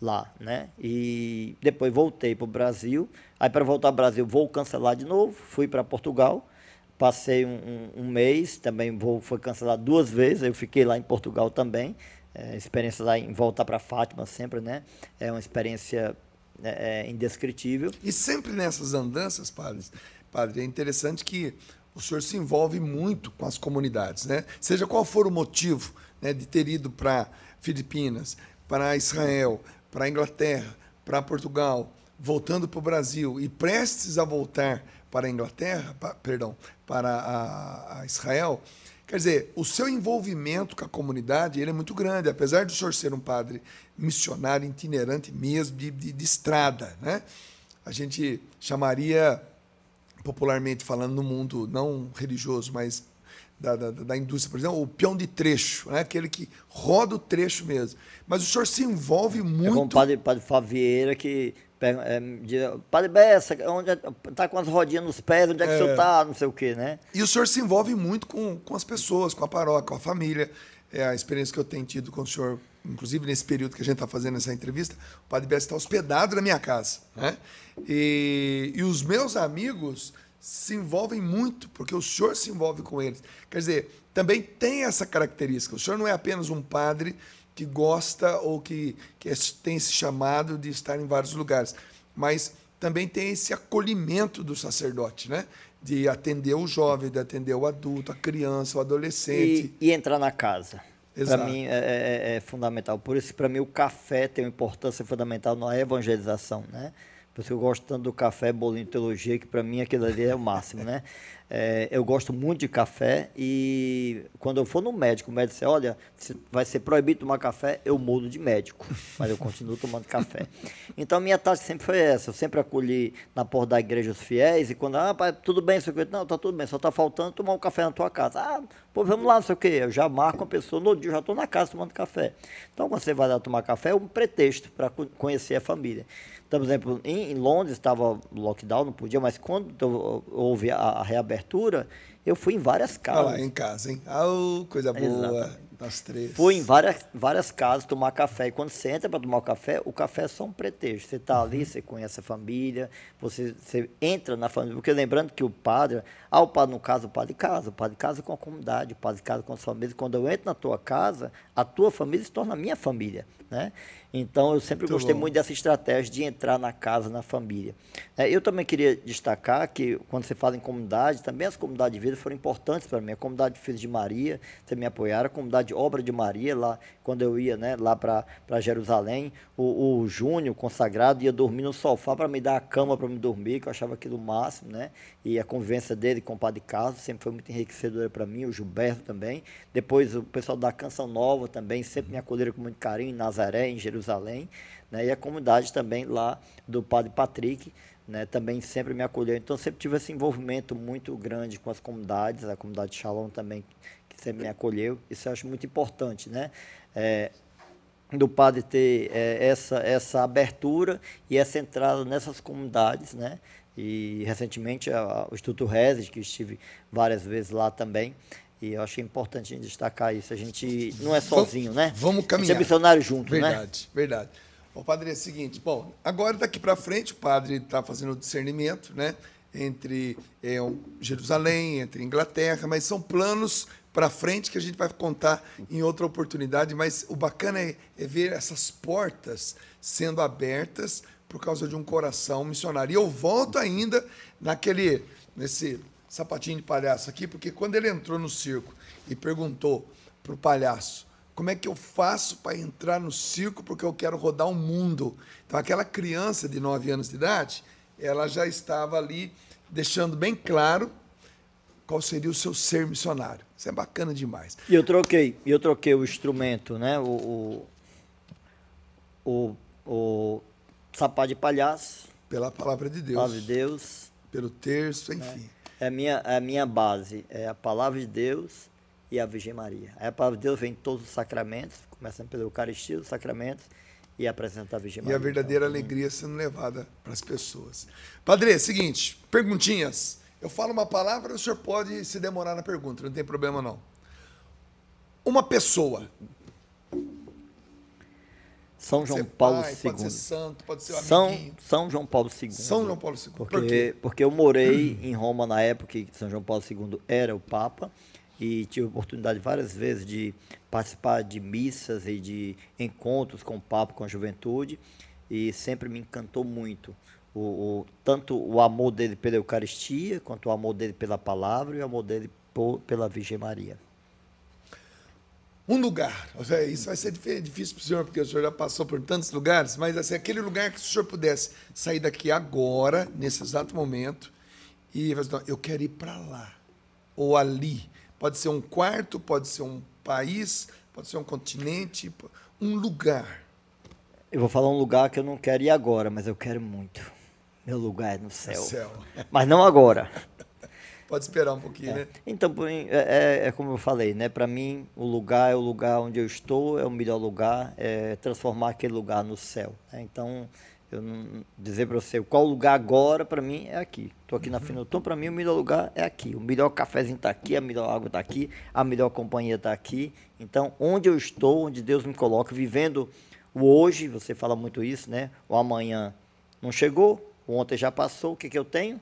lá, né? E depois voltei para o Brasil. Aí para voltar ao Brasil vou cancelar de novo. Fui para Portugal, passei um, um, mês, também vou foi cancelado duas vezes. Eu fiquei lá em Portugal também. É, experiência lá em voltar para Fátima sempre, né? É uma experiência é, é, indescritível. E sempre nessas andanças, padre, padre, é interessante que o senhor se envolve muito com as comunidades, né? Seja qual for o motivo né, de ter ido para Filipinas, para Israel, para a Inglaterra, para Portugal, voltando para o Brasil e prestes a voltar para a Inglaterra, pa, perdão, para a, a, Israel, quer dizer, o seu envolvimento com a comunidade ele é muito grande, apesar de o senhor ser um padre missionário itinerante mesmo, de, de, de estrada, né? A gente chamaria, popularmente falando no mundo não religioso, mas da, da, da, indústria, por exemplo, o peão de trecho, né? aquele que roda o trecho mesmo. Mas o senhor se envolve muito. É como o padre, padre Favieira que é, diz, Padre Bessa, onde está é, com as rodinhas nos pés, onde é que é. o senhor está, não sei o quê, né? E o senhor se envolve muito com, com as pessoas, com a paróquia, com a família. É a experiência que eu tenho tido com o senhor, inclusive nesse período que a gente está fazendo essa entrevista, o Padre Bessa está hospedado na minha casa. Né? E, e os meus amigos se envolvem muito, porque o senhor se envolve com eles. Quer dizer, também tem essa característica. O senhor não é apenas um padre que gosta ou que, que tem esse chamado de estar em vários lugares, mas também tem esse acolhimento do sacerdote, né? De atender o jovem, de atender o adulto, a criança, o adolescente. E, e entrar na casa. Para mim é, é, é, fundamental. Por isso, para mim, o café tem uma importância fundamental na evangelização, né? Por isso eu gosto tanto do café, bolinho de teologia, que para mim aquilo ali é o máximo, né? É, eu gosto muito de café e quando eu for no médico, o médico diz, olha, vai ser proibido tomar café, eu mudo de médico, mas eu continuo tomando café. Então, minha taxa sempre foi essa, eu sempre acolhi na porta da igreja os fiéis e quando, ah, pai, tudo bem, aqui, não, tá tudo bem, só tá faltando tomar um café na tua casa. Ah, pô, vamos lá, não sei o quê, eu já marco a pessoa, no dia eu já estou na casa tomando café. Então, quando você vai lá tomar café, é um pretexto para conhecer a família. Então, por exemplo, em, em Londres estava lockdown, não podia, mas quando houve a, a reabertura, eu fui em várias casas. Lá, em casa, hein? Ah, coisa boa. Exatamente. Nós três. Fui em várias, várias casas tomar café. E quando você entra para tomar o café, o café é só um pretexto. Você está ali, você conhece a família, você, você entra na família. Porque lembrando que o padre, ah, o padre, no caso, o padre casa. O padre casa com a comunidade, o padre casa com a sua família. Quando eu entro na tua casa, a tua família se torna a minha família. Né? Então, eu sempre muito gostei bom. muito dessa estratégia de entrar na casa, na família. É, eu também queria destacar que, quando você fala em comunidade, também as comunidades de vida foram importantes para mim. A comunidade de Filhos de Maria, você me apoiaram, a comunidade de Obra de Maria, lá quando eu ia né, lá para Jerusalém, o, o Júnior, consagrado, ia dormir no sofá para me dar a cama para me dormir, que eu achava aquilo máximo, né? E a convivência dele com o Padre Carlos sempre foi muito enriquecedora para mim, o Gilberto também. Depois o pessoal da Canção Nova também sempre me acolheram com muito carinho, em Nazaré, em Jerusalém, né? E a comunidade também lá do Padre Patrick, né, também sempre me acolheu. Então, sempre tive esse envolvimento muito grande com as comunidades, a comunidade de Shalom também, que sempre me acolheu. Isso eu acho muito importante, né? É, do padre ter é, essa, essa abertura e essa entrada nessas comunidades, né? E recentemente a, o Instituto Rezes, que estive várias vezes lá também, e eu achei importante a gente destacar isso. A gente não é sozinho, né? Vamos caminhar. A gente é missionário junto, verdade, né? Verdade, verdade. O padre é o seguinte, bom, agora daqui para frente o padre está fazendo o discernimento, né? Entre é, Jerusalém, entre Inglaterra, mas são planos para frente que a gente vai contar em outra oportunidade. Mas o bacana é, é ver essas portas sendo abertas por causa de um coração missionário. E eu volto ainda naquele nesse sapatinho de palhaço aqui, porque quando ele entrou no circo e perguntou para o palhaço como é que eu faço para entrar no circo porque eu quero rodar o mundo. Então, aquela criança de 9 anos de idade, ela já estava ali deixando bem claro qual seria o seu ser missionário. Isso é bacana demais. E eu troquei, eu troquei o instrumento, né? O, o, o, o sapato de palhaço. Pela palavra de Deus. Palavra de Deus. Pelo terço, enfim. É, é a, minha, é a minha base, é a palavra de Deus e a Virgem Maria. Aí a palavra de Deus vem em todos os sacramentos, começando pela Eucaristia, os sacramentos, e apresenta a Virgem Maria. E a verdadeira então, alegria sendo levada para as pessoas. Padre, é seguinte, perguntinhas. Eu falo uma palavra, o senhor pode se demorar na pergunta, não tem problema não. Uma pessoa. São João Paulo pai, II. Pode ser santo, pode ser um São, São João Paulo II. São João Paulo II. Porque, Por porque eu morei em Roma na época que São João Paulo II era o Papa e tive a oportunidade várias vezes de participar de missas e de encontros com o Papa, com a juventude, e sempre me encantou muito. O, o, tanto o amor dele pela Eucaristia, quanto o amor dele pela palavra e o amor dele por, pela Virgem Maria. Um lugar, isso vai ser difícil para o senhor, porque o senhor já passou por tantos lugares, mas assim, aquele lugar que o senhor pudesse sair daqui agora, nesse exato momento, e eu quero ir para lá, ou ali, Pode ser um quarto, pode ser um país, pode ser um continente, um lugar. Eu vou falar um lugar que eu não quero ir agora, mas eu quero muito. Meu lugar é no céu. céu. Mas não agora. Pode esperar um pouquinho, é. né? Então, é, é, é, como eu falei, né? Para mim, o lugar é o lugar onde eu estou, é o melhor lugar, é transformar aquele lugar no céu. Né? Então, eu não dizer para você qual lugar agora para mim é aqui. Estou aqui na uhum. Então para mim o melhor lugar é aqui. O melhor cafezinho está aqui, a melhor água está aqui, a melhor companhia está aqui. Então, onde eu estou, onde Deus me coloca, vivendo o hoje, você fala muito isso, né? O amanhã não chegou, o ontem já passou, o que, que eu tenho?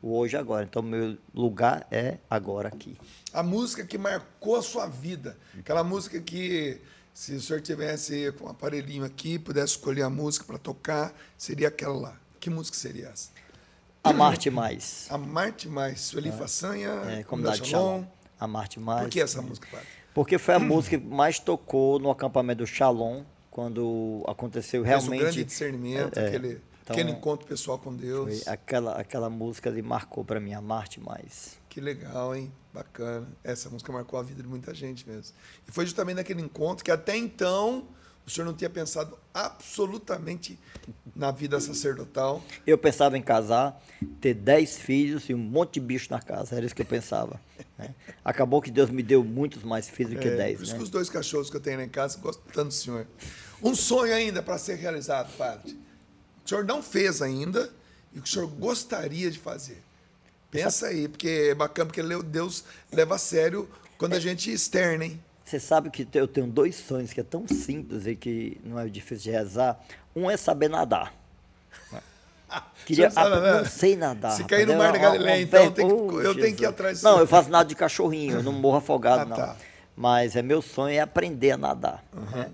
O hoje agora. Então, meu lugar é agora aqui. A música que marcou a sua vida, aquela música que se o senhor tivesse com um aparelhinho aqui, pudesse escolher a música para tocar, seria aquela lá. Que música seria essa? Amarte Mais. Amarte Mais. Sueli é. Façanha, é, Comunidade Shalom. Amarte Mais. Por que essa música, padre? Porque foi a música que mais tocou no acampamento do Shalom, quando aconteceu realmente... Fez um grande discernimento, é, aquele, então, aquele encontro pessoal com Deus. aquela, aquela música ali marcou para mim, Amarte Mais. Que legal, hein? Bacana. Essa música marcou a vida de muita gente mesmo. E foi justamente naquele encontro que até então o senhor não tinha pensado absolutamente na vida sacerdotal. Eu pensava em casar, ter dez filhos e um monte de bicho na casa. Era isso que eu pensava. né? Acabou que Deus me deu muitos mais filhos do que É, dez. Por isso né? que os dois cachorros que eu tenho lá em casa gostam tanto do senhor. Um sonho ainda para ser realizado, padre. O senhor não fez ainda e o que o senhor gostaria de fazer. Pensa aí, porque é bacana, porque Deus leva a sério quando a gente externa, hein? Você sabe que eu tenho dois sonhos que é tão simples e que não é difícil de rezar. Um é saber nadar. Queria, sabe ah, não sei nadar. Se cair no Mar da é Galileia, uma então, tem que- Oh, eu tenho que ir atrás disso Não, eu faço nada de cachorrinho, eu não morro afogado, Ah, não. tá. Mas é meu sonho é aprender a nadar. né?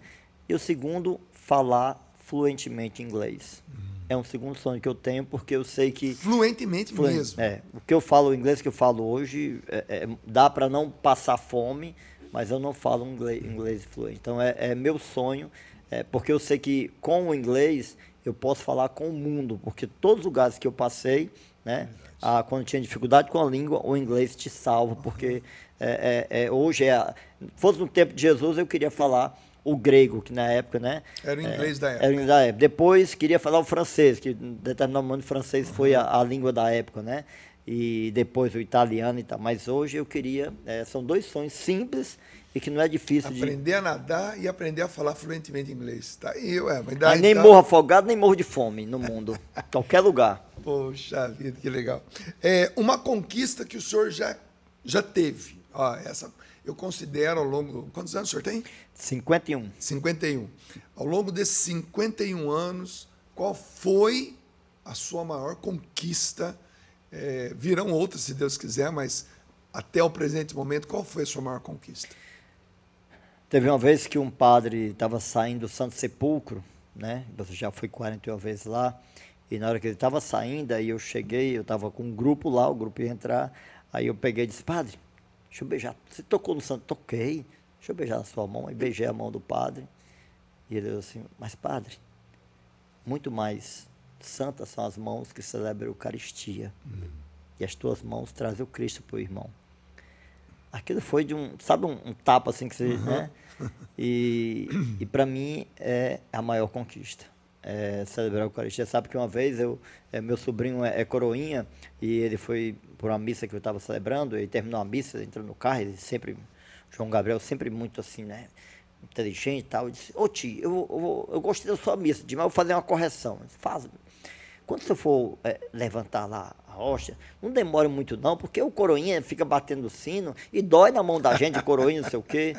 E o segundo, falar fluentemente inglês. Hum. É um segundo sonho que eu tenho, porque eu sei que Fluentemente Fluen- mesmo. É, o que eu falo, o inglês que eu falo hoje, é- é- dá para não passar fome, mas eu não falo inglês, inglês fluente. Então é, é meu sonho, é, porque eu sei que com o inglês eu posso falar com o mundo, porque todos os lugares que eu passei, né, ah, quando tinha dificuldade com a língua, o inglês te salva, porque é, é- é- hoje é, a- fosse no tempo de Jesus eu queria falar o grego, que na época, né? Era o inglês da Era o época. inglês da época. Depois queria falar o francês, que em determinado momento o francês foi a, a língua da época, né? E depois o italiano e tal. Mas hoje eu queria. eh, são dois sonhos simples e que não é difícil de. Aprender a nadar e aprender a falar fluentemente inglês. Tá aí, ué. Mas Mas daí nem tá- morro afogado, nem morro de fome no mundo. Qualquer lugar. Poxa vida, que legal. É, uma conquista que o senhor já, já teve. Ó, essa eu considero ao longo. Quantos anos o senhor tem? 51. 51. Ao longo desses 51 anos, qual foi a sua maior conquista? É, virão outras, se Deus quiser, mas até o presente momento, qual foi a sua maior conquista? Teve uma vez que um padre estava saindo do Santo Sepulcro, né? Você já foi 41 vezes lá. E na hora que ele estava saindo, aí eu cheguei, eu estava com um grupo lá, o grupo ia entrar. Aí eu peguei e disse, padre, deixa eu beijar. Você tocou no santo? Toquei. Deixa eu beijar a sua mão. Aí beijei a mão do padre. E ele disse assim, mas padre, muito mais santas são as mãos que celebram a Eucaristia. E as tuas mãos trazem o Cristo para o irmão. Aquilo foi de um, sabe, um, um tapa assim que você, né? E, e para mim é a maior conquista. É celebrar a Eucaristia. Sabe que uma vez eu, é, meu sobrinho é, é coroinha e ele foi por uma missa que eu estava celebrando, ele terminou a missa, entrou no carro, ele sempre, João Gabriel, sempre muito assim, né? Inteligente e tal. Eu disse, ô tio, eu, eu, eu gostei da sua missa, mas eu vou fazer uma correção. Disse, Faz. Quando você for é, levantar lá a rocha, não demore muito não, porque o coroinha fica batendo o sino e dói na mão da gente, coroinha, não sei o quê.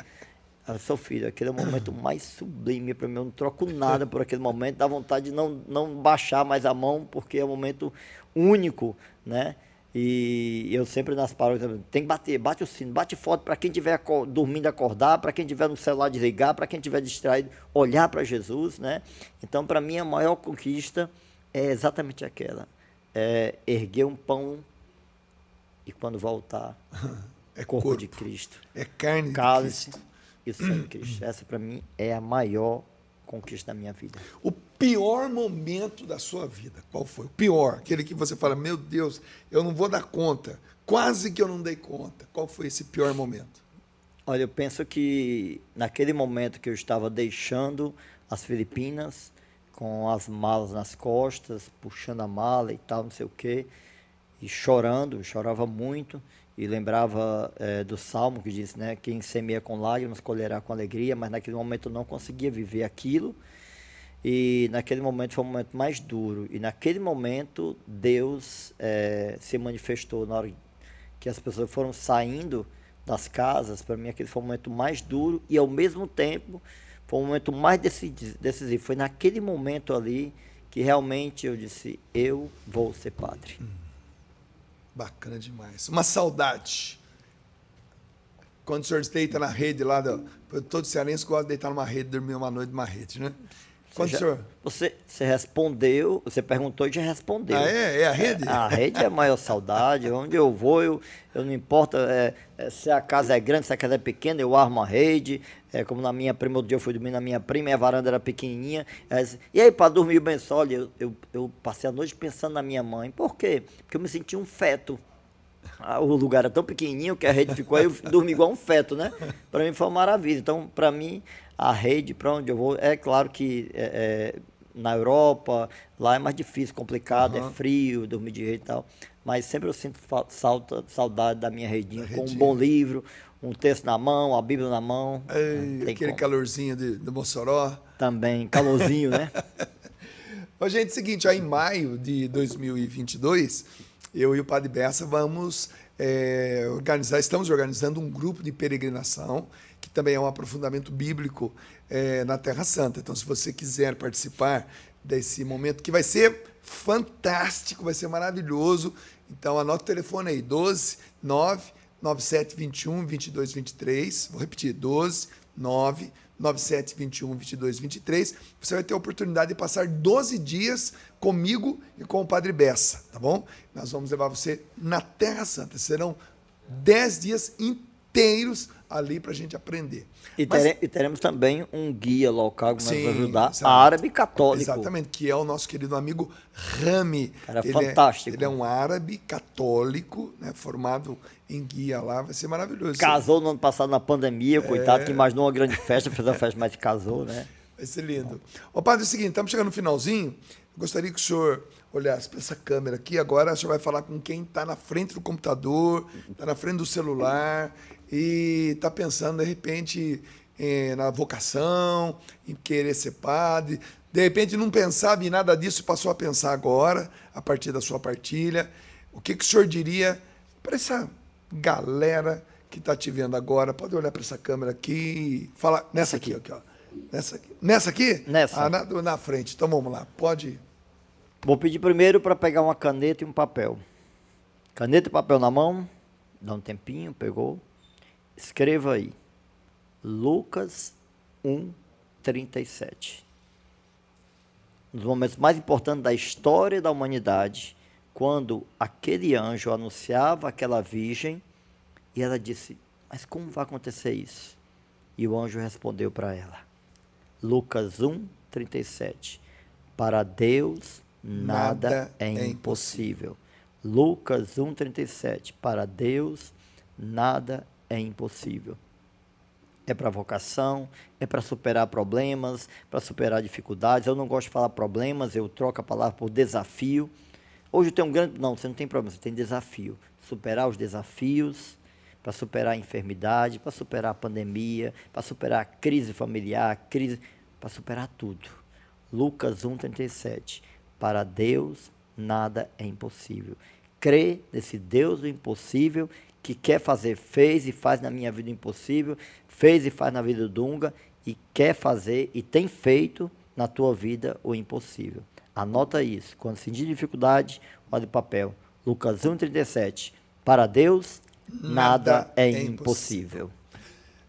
Eu seu filho, aquele é o momento mais sublime para mim, eu não troco nada por aquele momento, dá vontade de não, não baixar mais a mão, porque é um momento único, né? E eu sempre nas paróquias, tem que bater, bate o sino, bate forte para quem estiver dormindo acordar, para quem estiver no celular desligar, para quem estiver distraído, olhar para Jesus, né? Então, para mim, a maior conquista é exatamente aquela. É erguer um pão e quando voltar, É corpo, corpo, de Cristo. é carne Cálice de Cristo. e o sangue de Cristo. Essa, para mim, é a maior conquista da minha vida. O pior momento da sua vida, qual foi? O pior, aquele que você fala, meu Deus, eu não vou dar conta. Quase que eu não dei conta. Qual foi esse pior momento? Olha, eu penso que naquele momento que eu estava deixando as Filipinas, com as malas nas costas, puxando a mala e tal, não sei o quê, e chorando, chorava muito, e lembrava eh, do salmo que diz, né, quem semeia com lágrimas colherá com alegria, mas naquele momento eu não conseguia viver aquilo, e naquele momento foi o momento mais duro, e naquele momento Deus eh, se manifestou na hora que as pessoas foram saindo das casas, para mim aquele foi o momento mais duro e ao mesmo tempo foi o momento mais decisivo. Foi naquele momento ali que realmente eu disse, eu vou ser padre. Bacana demais. Uma saudade. Quando o senhor deita na rede lá, do, todo cearense gosta de deitar numa rede, dormir uma noite numa rede, né? Quando Você, o já- senhor... você, você respondeu, você perguntou e já respondeu. Ah, é? É a rede? A rede é a maior saudade. Onde eu vou, eu, eu não importa é, é, se a casa é grande, se a casa é pequena, eu armo a rede. É, como na minha prima, outro dia eu fui dormir na minha prima e a varanda era pequenininha. Disse, e aí, para dormir bem só, olha, eu, eu, eu passei a noite pensando na minha mãe. Por quê? Porque eu me senti um feto. O lugar era tão pequenininho que a rede ficou aí, eu dormi igual um feto, né? Para mim foi uma maravilha. Então, para mim, a rede, para onde eu vou, é claro que é, é, na Europa, lá é mais difícil, complicado, uhum. é frio, dormir de rede e tal. Mas sempre eu sinto falta, saudade da minha redinha, com um bom livro, um texto na mão, a Bíblia na mão. Ei, aquele como. calorzinho de, do Mossoró. Também, calorzinho, né? Ô, gente, seguinte, ó, em maio de 2022, eu e o Padre Bessa vamos é, organizar, estamos organizando um grupo de peregrinação, que também é um aprofundamento bíblico é, na Terra Santa. Então, se você quiser participar desse momento, que vai ser fantástico, vai ser maravilhoso. Então, anota o telefone aí, 12 9 9721 2223. Vou repetir, 12 9 9721 2223. Você vai ter a oportunidade de passar 12 dias comigo e com o Padre Bessa, tá bom? Nós vamos levar você na Terra Santa. Serão 10 dias inteiros ali para a gente aprender. E, Mas, tere, e, teremos também um guia local que sim, vai ajudar, exatamente. árabe católico. Exatamente, que é o nosso querido amigo Rami. Cara, ele é fantástico. É, ele é um árabe católico, né, formado em guia lá, vai ser maravilhoso. Casou no ano passado na pandemia, é... coitado, que imaginou uma grande festa, fez uma festa, mas casou, né? Vai ser lindo. Ô, padre, é o seguinte, estamos chegando no finalzinho, gostaria que o senhor olhasse para essa câmera aqui, agora o senhor vai falar com quem está na frente do computador, está na frente do celular, e está pensando, de repente, eh, na vocação, em querer ser padre. De repente não pensava em nada disso e passou a pensar agora, a partir da sua partilha. O que, que o senhor diria para essa galera que está te vendo agora? Pode olhar para essa câmera aqui e falar. Nessa aqui, aqui, ó. Nessa aqui. Nessa aqui? Nessa. Ah, na, na frente. Então vamos lá. Pode. Vou pedir primeiro para pegar uma caneta e um papel. Caneta e papel na mão. Dá um tempinho, pegou. Escreva aí. Lucas 1, 37. Um dos momentos mais importantes da história da humanidade, quando aquele anjo anunciava aquela virgem e ela disse: Mas como vai acontecer isso? E o anjo respondeu para ela: Lucas 1, 37. Para Deus nada, nada é, é impossível. impossível. Lucas 1, 37. Para Deus nada é impossível. É para vocação, é para superar problemas, para superar dificuldades. Eu não gosto de falar problemas, eu troco a palavra por desafio. Hoje eu tenho um grande. Não, você não tem problema, você tem desafio. Superar os desafios, para superar a enfermidade, para superar a pandemia, para superar a crise familiar, a crise, para superar tudo. Lucas 1,37. Para Deus nada é impossível. Crê nesse Deus do impossível que quer fazer, fez e faz na minha vida impossível, fez e faz na vida do Dunga e quer fazer e tem feito na tua vida o impossível. Anota isso. Quando sentir dificuldade, olha o papel. Lucas 1,37. Para Deus, nada, nada é, é impossível. impossível.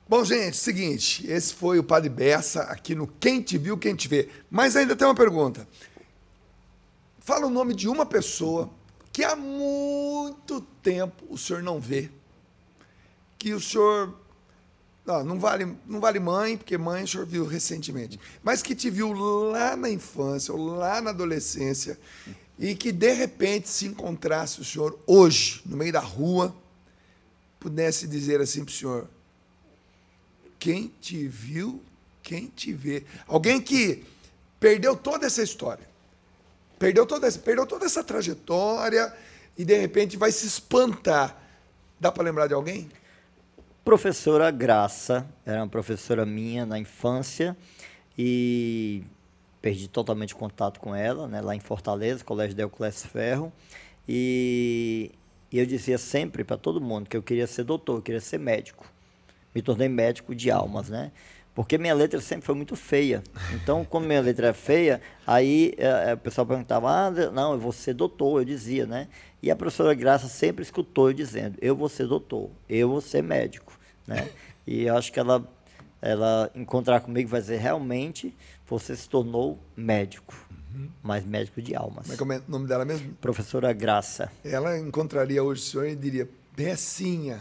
Bom, gente, seguinte, esse foi o Padre Bessa aqui no Quem Te Viu, Quem Te Vê. Mas ainda tem uma pergunta. Fala o nome de uma pessoa que há muito tempo o senhor não vê, que o senhor não, não, vale, não vale mãe, porque mãe o senhor viu recentemente, mas que te viu lá na infância ou lá na adolescência e que de repente se encontrasse o senhor hoje, no meio da rua, pudesse dizer assim para o senhor: quem te viu, quem te vê. Alguém que perdeu toda essa história Perdeu toda, essa, perdeu toda essa trajetória e de repente vai se espantar. Dá para lembrar de alguém? Professora Graça, era uma professora minha na infância e perdi totalmente contato com ela, né, lá em Fortaleza, Colégio Deoclésio Ferro. E, e eu dizia sempre para todo mundo que eu queria ser doutor, eu queria ser médico. Me tornei médico de almas, né? Porque minha letra sempre foi muito feia. Então, como minha letra é feia, aí é, é, o pessoal perguntava, ah, não, eu vou ser doutor, eu dizia, né? E a professora Graça sempre escutou eu dizendo, eu vou ser doutor, eu vou ser médico, né? E eu acho que ela, ela encontrar comigo vai dizer, realmente, você se tornou médico. Uhum. Mas médico de almas. Como é, é o nome dela mesmo? Professora Graça. Ela encontraria hoje o senhor e diria, Bessinha,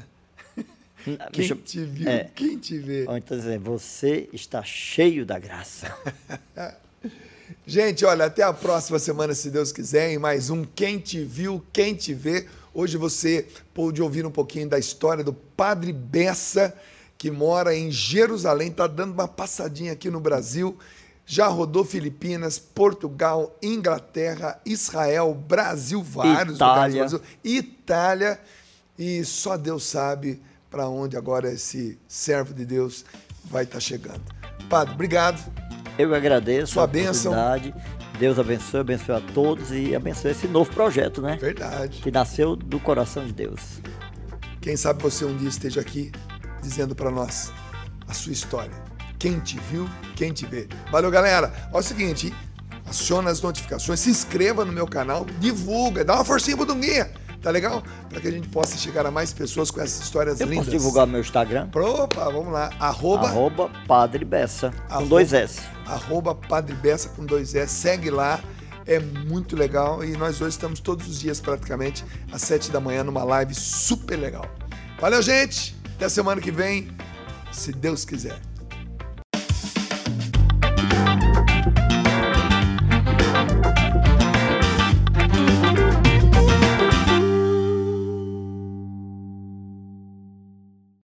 quem te viu, é. quem te vê. Então você está cheio da graça. Gente, olha, até a próxima semana, se Deus quiser, em mais um Quem Te Viu, Quem Te Vê. Hoje você pôde ouvir um pouquinho da história do Padre Bessa, que mora em Jerusalém, está dando uma passadinha aqui no Brasil. Já rodou Filipinas, Portugal, Inglaterra, Israel, Brasil, vários Itália. lugares do Brasil, Itália, e só Deus sabe para onde agora esse servo de Deus vai estar chegando. Padre, obrigado. Eu agradeço Sua a bênção. Deus abençoe, abençoe a todos e abençoe esse novo projeto, né? Verdade. Que nasceu do coração de Deus. Quem sabe você um dia esteja aqui dizendo para nós a sua história. Quem te viu, quem te vê. Valeu, galera. Ó, é o seguinte, aciona as notificações, se inscreva no meu canal, divulga, dá uma forcinha pro Dunguinha, tá legal? Para que a gente possa chegar a mais pessoas com essas histórias Eu lindas. posso divulgar meu Instagram? Opa, vamos lá. Arroba, Arroba Padre Bessa, com Arroba- dois S. arroba Padre Bessa com dois S. Segue lá. É muito legal e nós dois estamos todos os dias praticamente às sete da manhã numa live super legal. Valeu, gente! Até semana que vem, se Deus quiser.